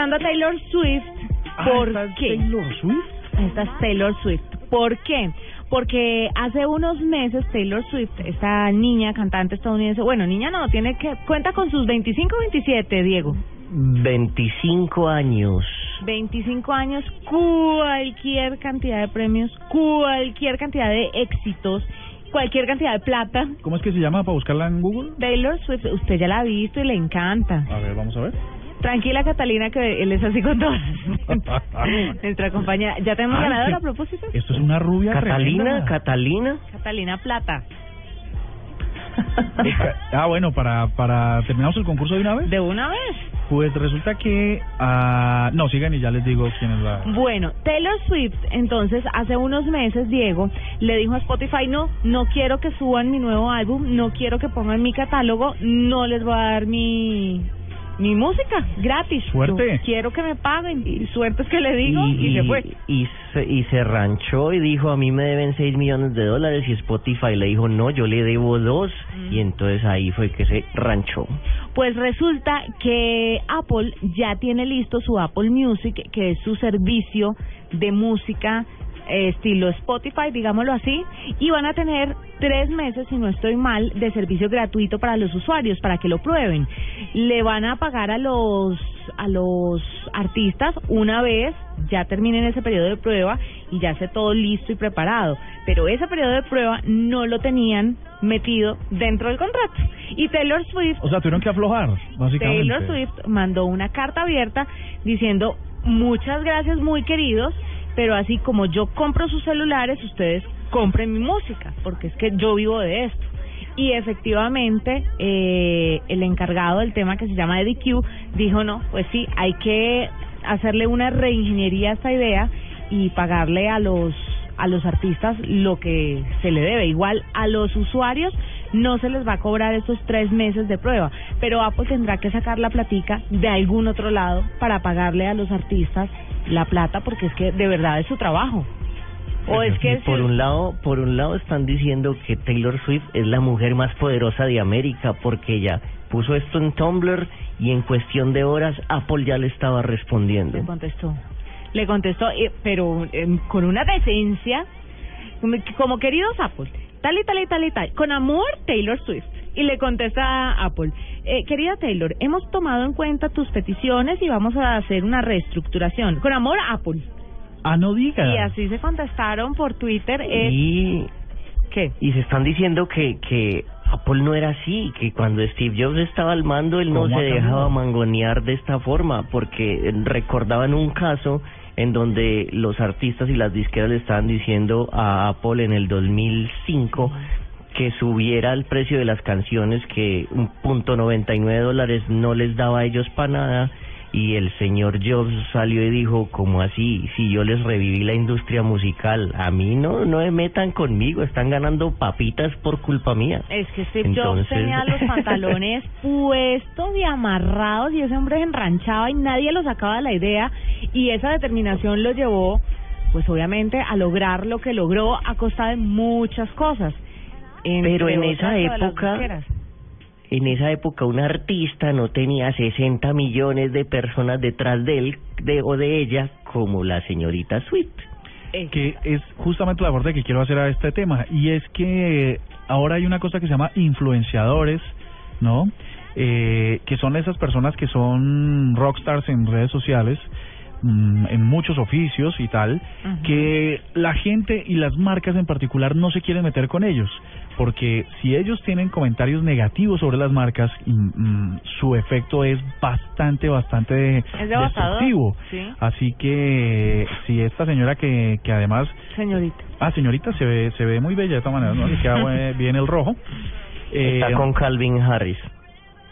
Escuchando a Taylor Swift. ¿Por qué?
Taylor Swift?
Esta es Taylor Swift. ¿Por qué? Porque hace unos meses Taylor Swift, esta niña cantante estadounidense, bueno, niña no, tiene que cuenta con sus 25 27, Diego.
25 años.
25 años, cualquier cantidad de premios, cualquier cantidad de éxitos, cualquier cantidad de plata.
¿Cómo es que se llama para buscarla en Google?
Taylor Swift, usted ya la ha visto y le encanta.
A ver, vamos a ver.
Tranquila, Catalina, que él es así con todas. Nuestra compañera. ¿Ya tenemos
Ay,
ganadora a propósito?
Esto es una rubia
Catalina,
tremenda.
Catalina.
Catalina Plata.
Ah, bueno, para, para terminamos el concurso de una vez.
¿De una vez?
Pues resulta que... ah, no, sigan y ya les digo quién es la...
Bueno, Taylor Swift, entonces, hace unos meses, Diego, le dijo a Spotify, no, no quiero que suban mi nuevo álbum, no quiero que pongan mi catálogo, no les voy a dar mi mi música gratis.
Suerte.
Yo quiero que me paguen. Y suerte es que le digo y, se fue.
Y se, y se ranchó y dijo, a mí me deben 6 millones de dólares y Spotify le dijo, no, yo le debo dos y entonces ahí fue que se ranchó.
Pues resulta que Apple ya tiene listo su Apple Music, que es su servicio de música estilo Spotify, digámoslo así, y van a tener tres meses, si no estoy mal, de servicio gratuito para los usuarios, para que lo prueben. Le van a pagar a los a los artistas una vez ya terminen ese periodo de prueba y ya esté todo listo y preparado. Pero ese periodo de prueba no lo tenían metido dentro del contrato. Y Taylor Swift
O sea, tuvieron que aflojar, básicamente.
Taylor Swift mandó una carta abierta diciendo muchas gracias muy queridos, pero así como yo compro sus celulares, ustedes compren mi música, porque es que yo vivo de esto. Y efectivamente, eh, el encargado del tema que se llama Eddie Q dijo, no, pues sí, hay que hacerle una reingeniería a esta idea y pagarle a los a los artistas lo que se le debe. Igual a los usuarios no se les va a cobrar estos tres meses de prueba, pero Apple tendrá que sacar la platica de algún otro lado para pagarle a los artistas la plata porque es que de verdad es su trabajo. O es que
por un lado, por un lado están diciendo que Taylor Swift es la mujer más poderosa de América porque ella puso esto en Tumblr y en cuestión de horas Apple ya le estaba respondiendo.
le contestó. Le contestó, eh, pero eh, con una decencia, como, como queridos Apple, tal y tal y tal y tal, con amor Taylor Swift. Y le contesta a Apple, eh, querida Taylor, hemos tomado en cuenta tus peticiones y vamos a hacer una reestructuración. Con amor Apple.
Ah, no diga.
Y así se contestaron por Twitter. eh,
Y,
¿Qué?
y se están diciendo que, que Apple no era así, que cuando Steve Jobs estaba al mando él no
¿Cómo
se dejaba mangonear de esta forma, porque recordaban un caso en donde los artistas y las disqueras le estaban diciendo a Apple en el 2005 que subiera el precio de las canciones, que un punto 99 dólares no les daba a ellos para nada, y el señor Jobs salió y dijo, ¿cómo así? Si yo les reviví la industria musical, a mí no, no me metan conmigo, están ganando papitas por culpa mía.
Es que Steve Jobs
Entonces-
tenía los pantalones puestos y amarrados y ese hombre se enranchaba y nadie lo sacaba de la idea y esa determinación lo llevó, pues obviamente, a lograr lo que logró a costa de muchas cosas.
Pero en esa época-. En esa época un artista no tenía 60 millones de personas detrás de él de, o de ella como la señorita Swift.
que es justamente la aporte que quiero hacer a este tema y es que ahora hay una cosa que se llama influenciadores, ¿no? Eh, que son esas personas que son rockstars en redes sociales, mm, en muchos oficios y tal, que la gente y las marcas en particular no se quieren meter con ellos, porque si ellos tienen comentarios negativos sobre las marcas, y, mm, su efecto es bastante, bastante
Es devastador,
destructivo.
sí.
Así que si esta señora que, que además...
Señorita.
Ah, señorita, se ve, se ve muy bella de esta manera, ¿no? Le queda bien el rojo. Eh,
Está con Calvin Harris.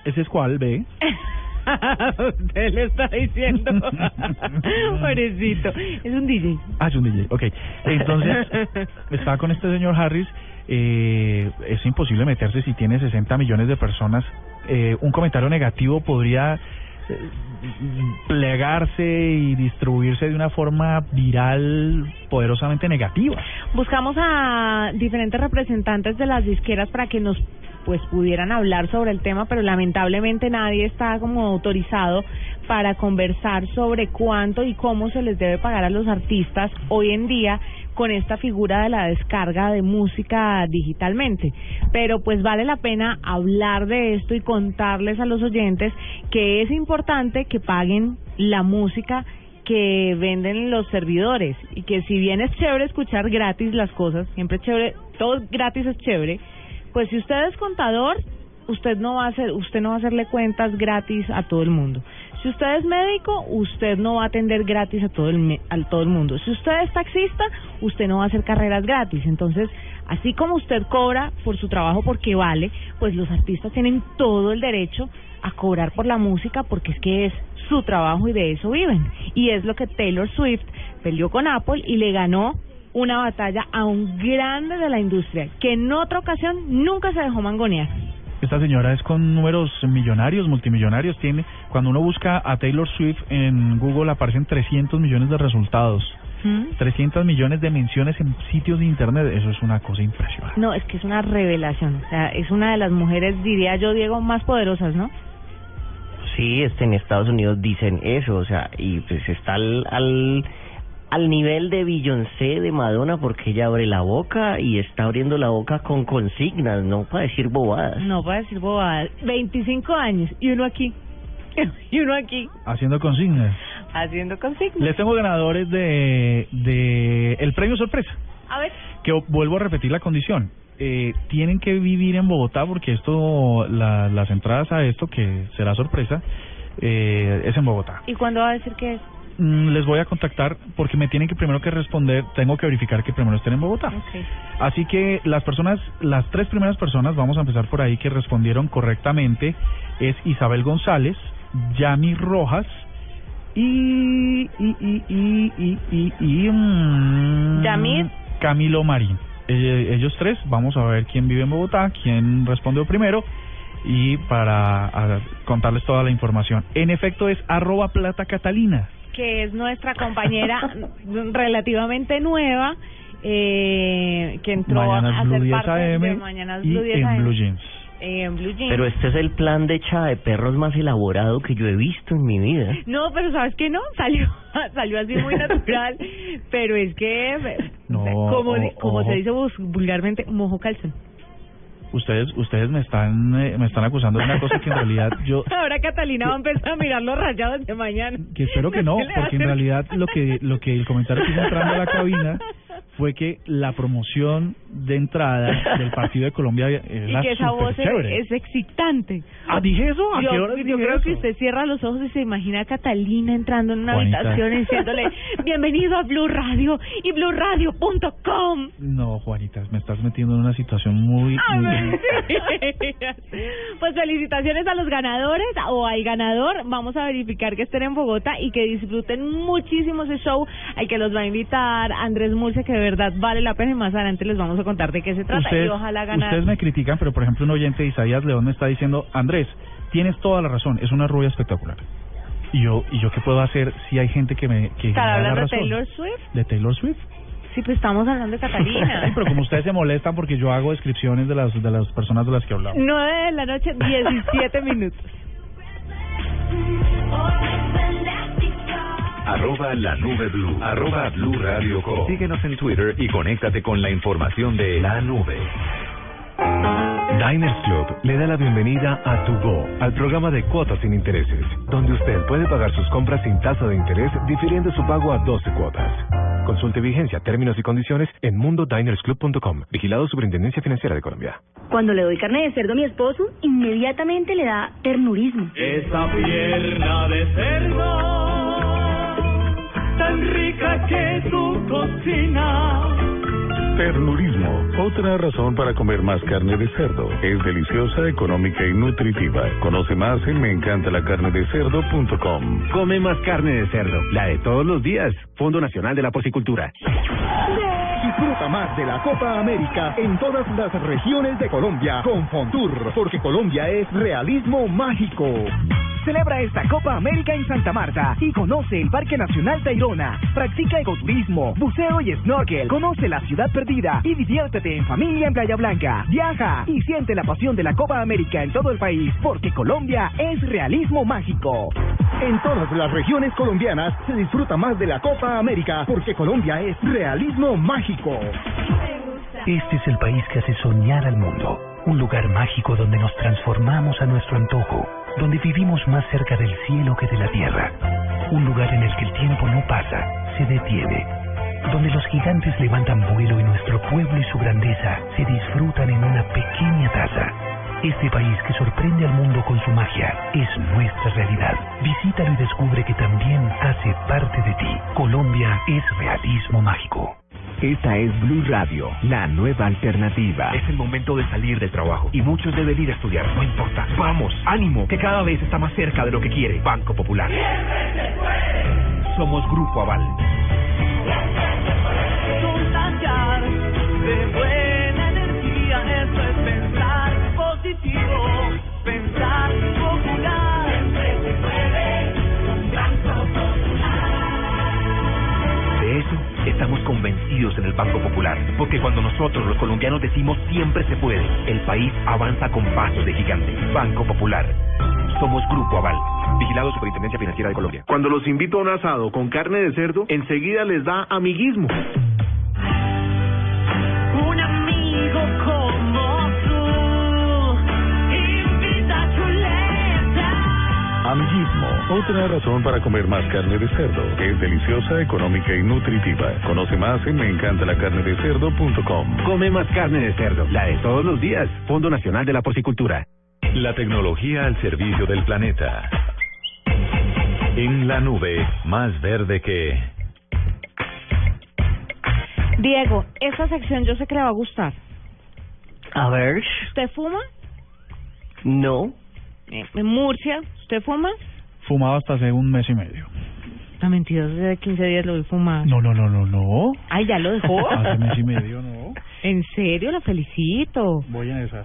¿Ese es cuál, ve?
Usted le está diciendo. Pobrecito. Es un DJ.
Ah, es un DJ, ok. Entonces, estaba con este señor Harris. Eh, es imposible meterse si tiene 60 millones de personas. Eh, un comentario negativo podría eh, plegarse y distribuirse de una forma viral poderosamente negativa.
Buscamos a diferentes representantes de las disqueras para que nos pues pudieran hablar sobre el tema, pero lamentablemente nadie está como autorizado para conversar sobre cuánto y cómo se les debe pagar a los artistas hoy en día con esta figura de la descarga de música digitalmente. Pero pues vale la pena hablar de esto y contarles a los oyentes que es importante que paguen la música que venden los servidores y que si bien es chévere escuchar gratis las cosas, siempre es chévere, todo gratis es chévere, pues si usted es contador, usted no va a hacer, usted no va a hacerle cuentas gratis a todo el mundo. Si usted es médico, usted no va a atender gratis a todo el a todo el mundo. Si usted es taxista, usted no va a hacer carreras gratis. Entonces, así como usted cobra por su trabajo porque vale, pues los artistas tienen todo el derecho a cobrar por la música porque es que es su trabajo y de eso viven. Y es lo que Taylor Swift peleó con Apple y le ganó una batalla a un grande de la industria que en otra ocasión nunca se dejó mangonear.
Esta señora es con números millonarios, multimillonarios. Tiene, cuando uno busca a Taylor Swift en Google aparecen 300 millones de resultados. 300 millones de menciones en sitios de internet. Eso es una cosa impresionante.
No, es que es una revelación. O sea, es una de las mujeres, diría yo, Diego, más poderosas, ¿no?
Sí, este, en Estados Unidos dicen eso, o sea, y pues está al, al, al nivel de Beyoncé, de Madonna, porque ella abre la boca y está abriendo la boca con consignas, no para decir bobadas.
No para decir bobadas. 25 años y uno aquí. y uno aquí
Haciendo consignas.
haciendo consignas.
Les tengo ganadores de, de el premio sorpresa.
A ver.
Que vuelvo a repetir la condición. Eh, tienen que vivir en Bogotá porque esto, la- las entradas a esto, que será sorpresa, eh, es en Bogotá.
¿Y cuándo va a decir que es?
Mm, les voy a contactar porque me tienen que primero que responder, tengo que verificar que primero estén en Bogotá. Así que las personas, las tres primeras personas, vamos a empezar por ahí, que respondieron correctamente, es Isabel González, Yami Rojas y... y, y, y, y, y, y, mm. Camilo Marín. Eh, ellos tres, vamos a ver quién vive en Bogotá, quién respondió primero y para a, contarles toda la información. En efecto es arroba plata catalina.
Que es nuestra compañera relativamente nueva, eh, que entró
Mañanas
a
Blue
ser
10
parte de
AM
Mañanas
y
Blue 10
en
AM.
Blue Jeans.
Eh, en Blue Jeans.
Pero este es el plan de echa de perros más elaborado que yo he visto en mi vida.
No, pero ¿sabes qué no? Salió salió así muy natural, pero es que,
No,
como, di- como
ojo.
se dice vulgarmente, mojo calzón.
Ustedes ustedes me están eh, me están acusando de una cosa que en realidad yo
Ahora Catalina va a empezar a mirar los rayados de mañana.
que espero que no,
¿Qué le
porque en realidad lo que lo que el comentario que hizo entrando a la cabina fue que la promoción de entrada del partido de Colombia
Y
era
que esa voz es,
chévere.
es excitante.
Ah, ¿dije eso? ¿A
yo
qué hora
yo
dije
creo que usted cierra los ojos y se imagina a Catalina entrando en una
Juanita.
habitación y diciéndole, bienvenido a Blue Radio y blueradio.com.
No, Juanita, me estás metiendo en una situación muy...
A
muy-
ver, sí. Pues felicitaciones a los ganadores o al ganador. Vamos a verificar que estén en Bogotá y que disfruten muchísimo ese show al que los va a invitar Andrés Murcia, que verdad vale la pena y más adelante les vamos a contar de qué se trata
Ustedes,
y ojalá ganar.
ustedes me critican, pero por ejemplo un oyente de Isaías León me está diciendo, Andrés, tienes toda la razón, es una rubia espectacular. Y yo, ¿y yo qué puedo hacer si hay gente que me, que
¿Está
da la
hablando de
razón?
Taylor Swift?
¿De Taylor Swift?
Sí, pues estamos hablando de Catalina.
Ay, pero como ustedes se molestan porque yo hago descripciones de las de las personas de las que hablamos.
9 de la noche, 17 minutos.
Arroba la nube blue. Arroba blue radio com. Síguenos en Twitter y conéctate con la información de la nube.
Diners Club le da la bienvenida a Tu Go, al programa de cuotas sin intereses, donde usted puede pagar sus compras sin tasa de interés, difiriendo su pago a 12 cuotas. Consulte vigencia, términos y condiciones en mundodinersclub.com. Vigilado Superintendencia Financiera de Colombia.
Cuando le doy carne de cerdo a mi esposo, inmediatamente le da ternurismo.
Esa pierna de cerdo, tan rica que su cocina.
Ternurismo, otra razón para comer más carne de cerdo. Es deliciosa, económica y nutritiva. Conoce más en meencantalacarnedecerdo.com.
Come más carne de cerdo, la de todos los días. Fondo Nacional de la Porcicultura.
Disfruta más de la Copa América en todas las regiones de Colombia con Fontur, porque Colombia es realismo mágico.
Celebra esta Copa América en Santa Marta y conoce el Parque Nacional Tayrona. Practica ecoturismo, buceo y snorkel. Conoce la ciudad perdida y diviértete en familia en Playa Blanca. Viaja y siente la pasión de la Copa América en todo el país, porque Colombia es realismo mágico.
En todas las regiones colombianas se disfruta más de la Copa América, porque Colombia es realismo mágico.
Este es el país que hace soñar al mundo. Un lugar mágico donde nos transformamos a nuestro antojo, donde vivimos más cerca del cielo que de la tierra. Un lugar en el que el tiempo no pasa, se detiene. Donde los gigantes levantan vuelo y nuestro pueblo y su grandeza se disfrutan en una pequeña taza. Este país que sorprende al mundo con su magia es nuestra realidad. Visítalo y descubre que también hace parte de ti. Colombia es realismo mágico.
Esta es Blue Radio, la nueva alternativa.
Es el momento de salir del trabajo y muchos deben ir a estudiar. No importa. Vamos, ánimo, que cada vez está más cerca de lo que quiere. Banco Popular. Somos Grupo Aval.
Contagiar de buena energía, eso es pensar positivo, pensar popular.
Estamos convencidos en el Banco Popular, porque cuando nosotros los colombianos decimos siempre se puede, el país avanza con pasos de gigante. Banco Popular. Somos Grupo Aval. Vigilado Superintendencia Financiera de Colombia.
Cuando los invito a un asado con carne de cerdo, enseguida les da amiguismo.
Otra razón para comer más carne de cerdo. Es deliciosa, económica y nutritiva. Conoce más en meencantalacarnedecerdo.com.
Come más carne de cerdo, la de todos los días. Fondo Nacional de la Porcicultura.
La tecnología al servicio del planeta. En la nube, más verde que...
Diego, esta sección yo sé que le va a gustar.
A ver,
¿Usted fuma?
no.
Eh, En Murcia, ¿usted fuma?
Fumado hasta hace un mes y medio.
No, mentira, hace 15 días lo vi fumar.
No, no, no, no, no.
Ay, ya lo dejó.
Hace mes y medio, no.
En serio, la felicito.
Voy en esas.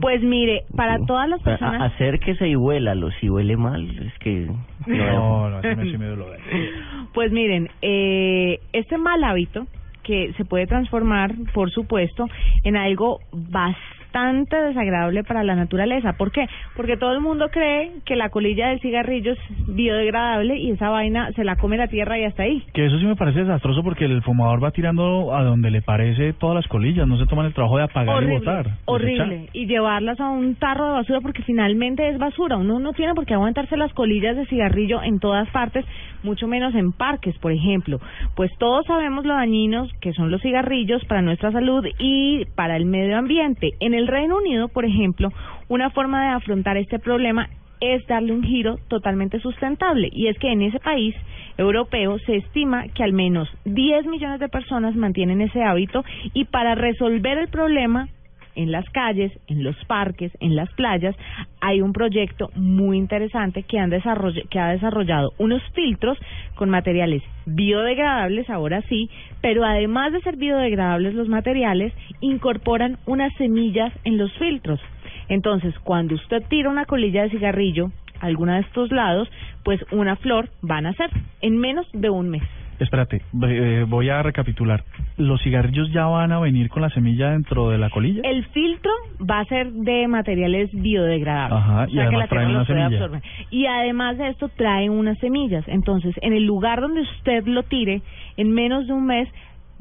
Pues mire, para todas las
A-
personas...
Acérquese y huélalo. Si huele mal, es que...
No, no, hace mes y medio lo dejo.
Pues miren, eh, este mal hábito que se puede transformar, por supuesto, en algo bastante desagradable para la naturaleza. ¿Por qué? Porque todo el mundo cree que la colilla del cigarrillo es biodegradable y esa vaina se la come la tierra y hasta ahí.
Que eso sí me parece desastroso porque el fumador va tirando a donde le parece todas las colillas, no se toman el trabajo de apagar
horrible,
y botar.
horrible. Y llevarlas a un tarro de basura porque finalmente es basura. Uno no tiene por qué aguantarse las colillas de cigarrillo en todas partes, mucho menos en parques, por ejemplo. Pues todos sabemos lo dañinos que son los cigarrillos para nuestra salud y para el medio ambiente. En el Reino Unido, por ejemplo, una forma de afrontar este problema es darle un giro totalmente sustentable. Y es que en ese país europeo se estima que al menos 10 millones de personas mantienen ese hábito y para resolver el problema en las calles, en los parques, en las playas, hay un proyecto muy interesante que, han desarroll que ha desarrollado unos filtros con materiales biodegradables, ahora sí, pero además de ser biodegradables los materiales, incorporan unas semillas en los filtros. Entonces, cuando usted tira una colilla de cigarrillo a alguno de estos lados, pues una flor va a nacer en menos de un mes.
Espérate, eh, voy a recapitular. ¿Los cigarrillos ya van a venir con la semilla dentro de la colilla?
El filtro va a ser de materiales biodegradables.
Ajá,
o
y
sea que
además
la
traen una semilla.
Y además de esto traen unas semillas. Entonces, en el lugar donde usted lo tire, en menos de un mes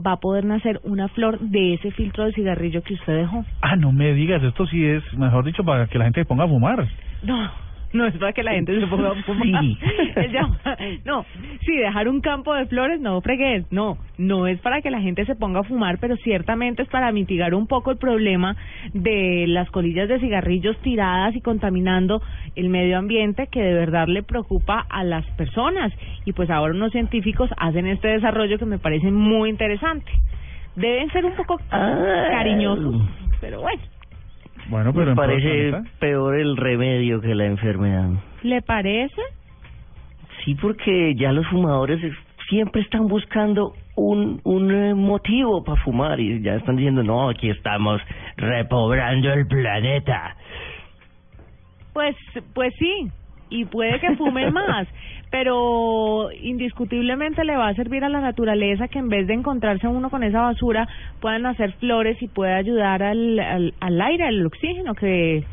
va a poder nacer una flor de ese filtro de cigarrillo que usted dejó.
Ah, no me digas, esto sí es, mejor dicho, para que la gente se ponga a fumar.
No, no es para que la gente se ponga a fumar.
Sí.
No, sí, dejar un campo de flores, no fregues, no, no es para que la gente se ponga a fumar, pero ciertamente es para mitigar un poco el problema de las colillas de cigarrillos tiradas y contaminando el medio ambiente que de verdad le preocupa a las personas. Y pues ahora unos científicos hacen este desarrollo que me parece muy interesante. Deben ser un poco cariñosos, pero bueno.
Bueno, pero
Me parece peor el remedio que la enfermedad.
¿Le parece?
Sí, porque ya los fumadores siempre están buscando un, un eh, motivo para fumar y ya están diciendo, no, aquí estamos repoblando el planeta.
Pues, pues sí, y puede que fumen más, pero indiscutiblemente le va a servir a la naturaleza que en vez de encontrarse uno con esa basura, puedan hacer flores y pueda ayudar al, al, al aire, al oxígeno que,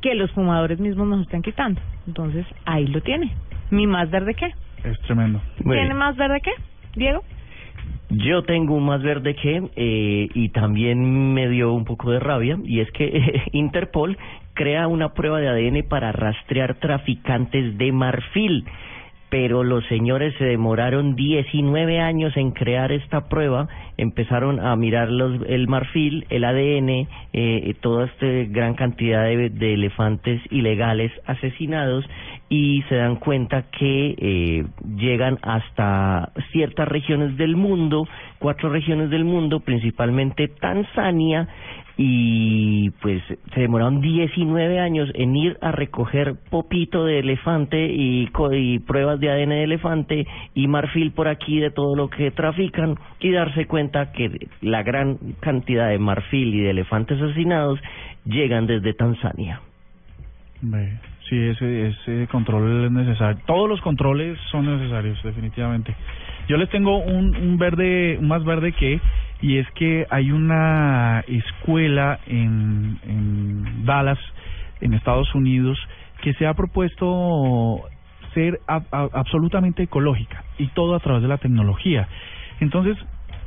que los fumadores mismos nos están quitando. Entonces, ahí lo tiene. ¿Mi más verde qué?
Es tremendo.
¿Tiene más verde qué, Diego?
Yo tengo un más verde que, eh, y también me dio un poco de rabia, y es que Interpol crea una prueba de ADN para rastrear traficantes de marfil. Pero los señores se demoraron 19 años en crear esta prueba, empezaron a mirar los, el marfil, el ADN, eh, toda esta gran cantidad de, de elefantes ilegales asesinados y se dan cuenta que eh, llegan hasta ciertas regiones del mundo, cuatro regiones del mundo, principalmente Tanzania, y pues se demoraron 19 años en ir a recoger popito de elefante y, y pruebas de ADN de elefante y marfil por aquí de todo lo que trafican y darse cuenta que la gran cantidad de marfil y de elefantes asesinados llegan desde Tanzania.
Sí, ese, ese control es necesario. Todos los controles son necesarios, definitivamente. Yo les tengo un, un verde, un más verde que, y es que hay una escuela en, en Dallas, en Estados Unidos, que se ha propuesto ser absolutamente ecológica y todo a través de la tecnología. Entonces,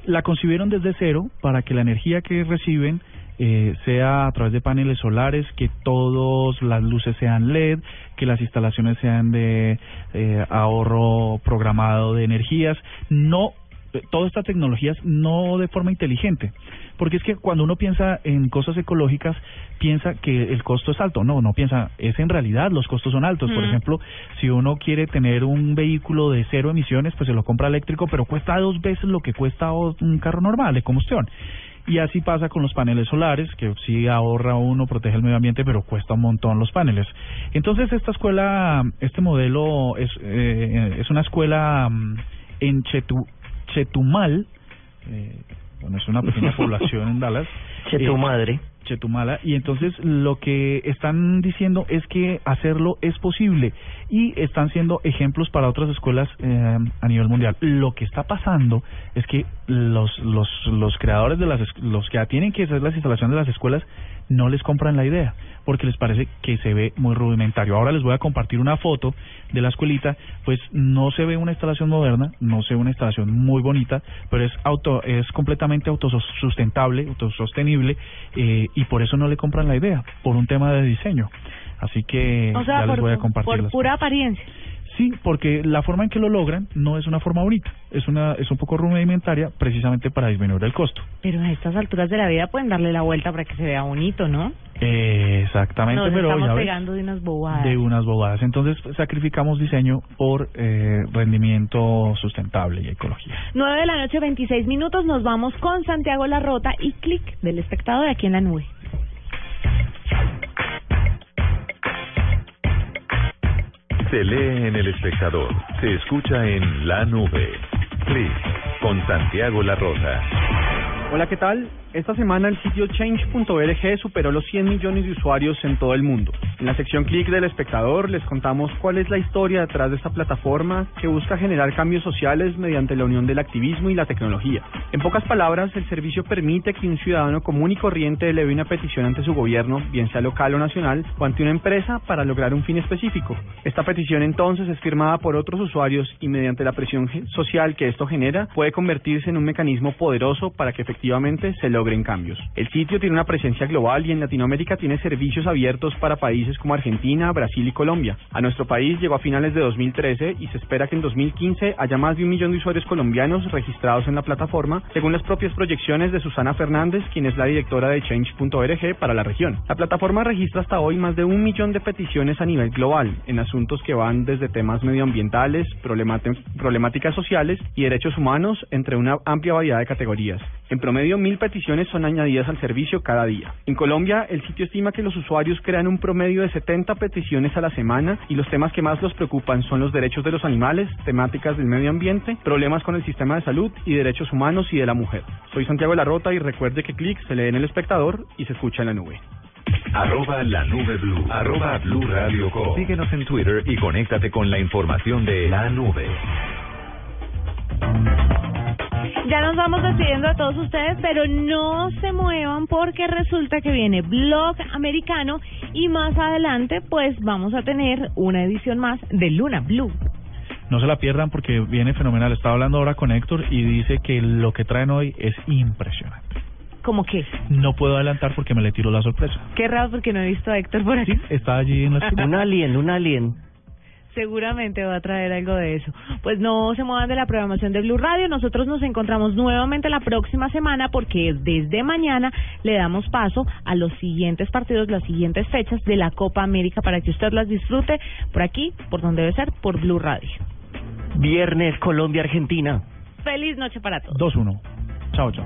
la concibieron desde cero para que la energía que reciben eh, sea a través de paneles solares, que todas las luces sean LED, que las instalaciones sean de eh, ahorro programado de energías, no eh, todas estas tecnologías no de forma inteligente, porque es que cuando uno piensa en cosas ecológicas piensa que el costo es alto, no, no piensa, es en realidad los costos son altos, por
Mm.
ejemplo, si uno quiere tener un vehículo de cero emisiones, pues se lo compra eléctrico, pero cuesta dos veces lo que cuesta un carro normal de combustión. Y así pasa con los paneles solares, que sí ahorra uno, protege el medio ambiente, pero cuesta un montón los paneles. Entonces esta escuela, este modelo es, eh, es una escuela mm, en Chetu, Chetumal, eh, bueno, es una pequeña población en Dallas.
Chetumadre.
Chetumala y entonces lo que están diciendo es que hacerlo es posible y están siendo ejemplos para otras escuelas eh, a nivel mundial. Lo que está pasando es que los los los creadores de las los que tienen que hacer las instalaciones de las escuelas no les compran la idea porque les parece que se ve muy rudimentario. Ahora les voy a compartir una foto de la escuelita, pues no se ve una instalación moderna, no se ve una instalación muy bonita, pero es auto es completamente autosustentable, autosostenible eh, y por eso no le compran la idea, por un tema de diseño. Así que
O sea,
ya les voy a compartir
por pura apariencia.
Sí, porque la forma en que lo logran no es una forma bonita, es una es un poco rudimentaria precisamente para disminuir el costo.
Pero a estas alturas de la vida pueden darle la vuelta para que se vea bonito, ¿no?
Eh, exactamente,
Nos
pero
estamos
ya ves,
pegando de unas bobadas.
de unas bobadas. Entonces sacrificamos diseño por eh, rendimiento sustentable y ecología.
9 de la noche, 26 minutos. Nos vamos con Santiago Larrota y clic del espectador aquí en la nube.
Se lee en El Espectador, se escucha en La Nube. Clic con Santiago La Rosa.
Hola, ¿qué tal? Esta semana el sitio change.org superó los 100 millones de usuarios en todo el mundo. En la sección clic del espectador les contamos cuál es la historia detrás de esta plataforma que busca generar cambios sociales mediante la unión del activismo y la tecnología. En pocas palabras, el servicio permite que un ciudadano común y corriente eleve una petición ante su gobierno, bien sea local o nacional, o ante una empresa para lograr un fin específico. Esta petición entonces es firmada por otros usuarios y mediante la presión social que esto genera puede convertirse en un mecanismo poderoso para que efectivamente se logren cambios. El sitio tiene una presencia global y en Latinoamérica tiene servicios abiertos para países como Argentina, Brasil y Colombia. A nuestro país llegó a finales de 2013 y se espera que en 2015 haya más de un millón de usuarios colombianos registrados en la plataforma, según las propias proyecciones de Susana Fernández, quien es la directora de Change.org para la región. La plataforma registra hasta hoy más de un millón de peticiones a nivel global en asuntos que van desde temas medioambientales, problemáticas sociales y derechos humanos, entre una amplia variedad de categorías. En promedio, mil peticiones son añadidas al servicio cada día. En Colombia, el sitio estima que los usuarios crean un promedio de 70 peticiones a la semana y los temas que más los preocupan son los derechos de los animales, temáticas del medio ambiente, problemas con el sistema de salud y derechos humanos y de la mujer. Soy Santiago de la Rota y recuerde que clic se lee en el espectador y se escucha en la nube.
Arroba la nube blue. Arroba blue radio com. Síguenos en Twitter y conéctate con la información de la nube.
Ya nos vamos despidiendo de todos ustedes, pero no se muevan porque resulta que viene Blog Americano y más adelante pues vamos a tener una edición más de Luna Blue.
No se la pierdan porque viene fenomenal. Estaba hablando ahora con Héctor y dice que lo que traen hoy es impresionante.
¿Cómo qué?
No puedo adelantar porque me le tiro la sorpresa.
Qué raro porque no he visto a Héctor por aquí.
Está allí en la esquina.
Un alien, un alien.
Seguramente va a traer algo de eso. Pues no se muevan de la programación de Blue Radio. Nosotros nos encontramos nuevamente la próxima semana porque desde mañana le damos paso a los siguientes partidos, las siguientes fechas de la Copa América para que usted las disfrute por aquí, por donde debe ser, por Blue Radio.
Viernes, Colombia, Argentina.
Feliz noche para todos.
2-1. Chao, chao.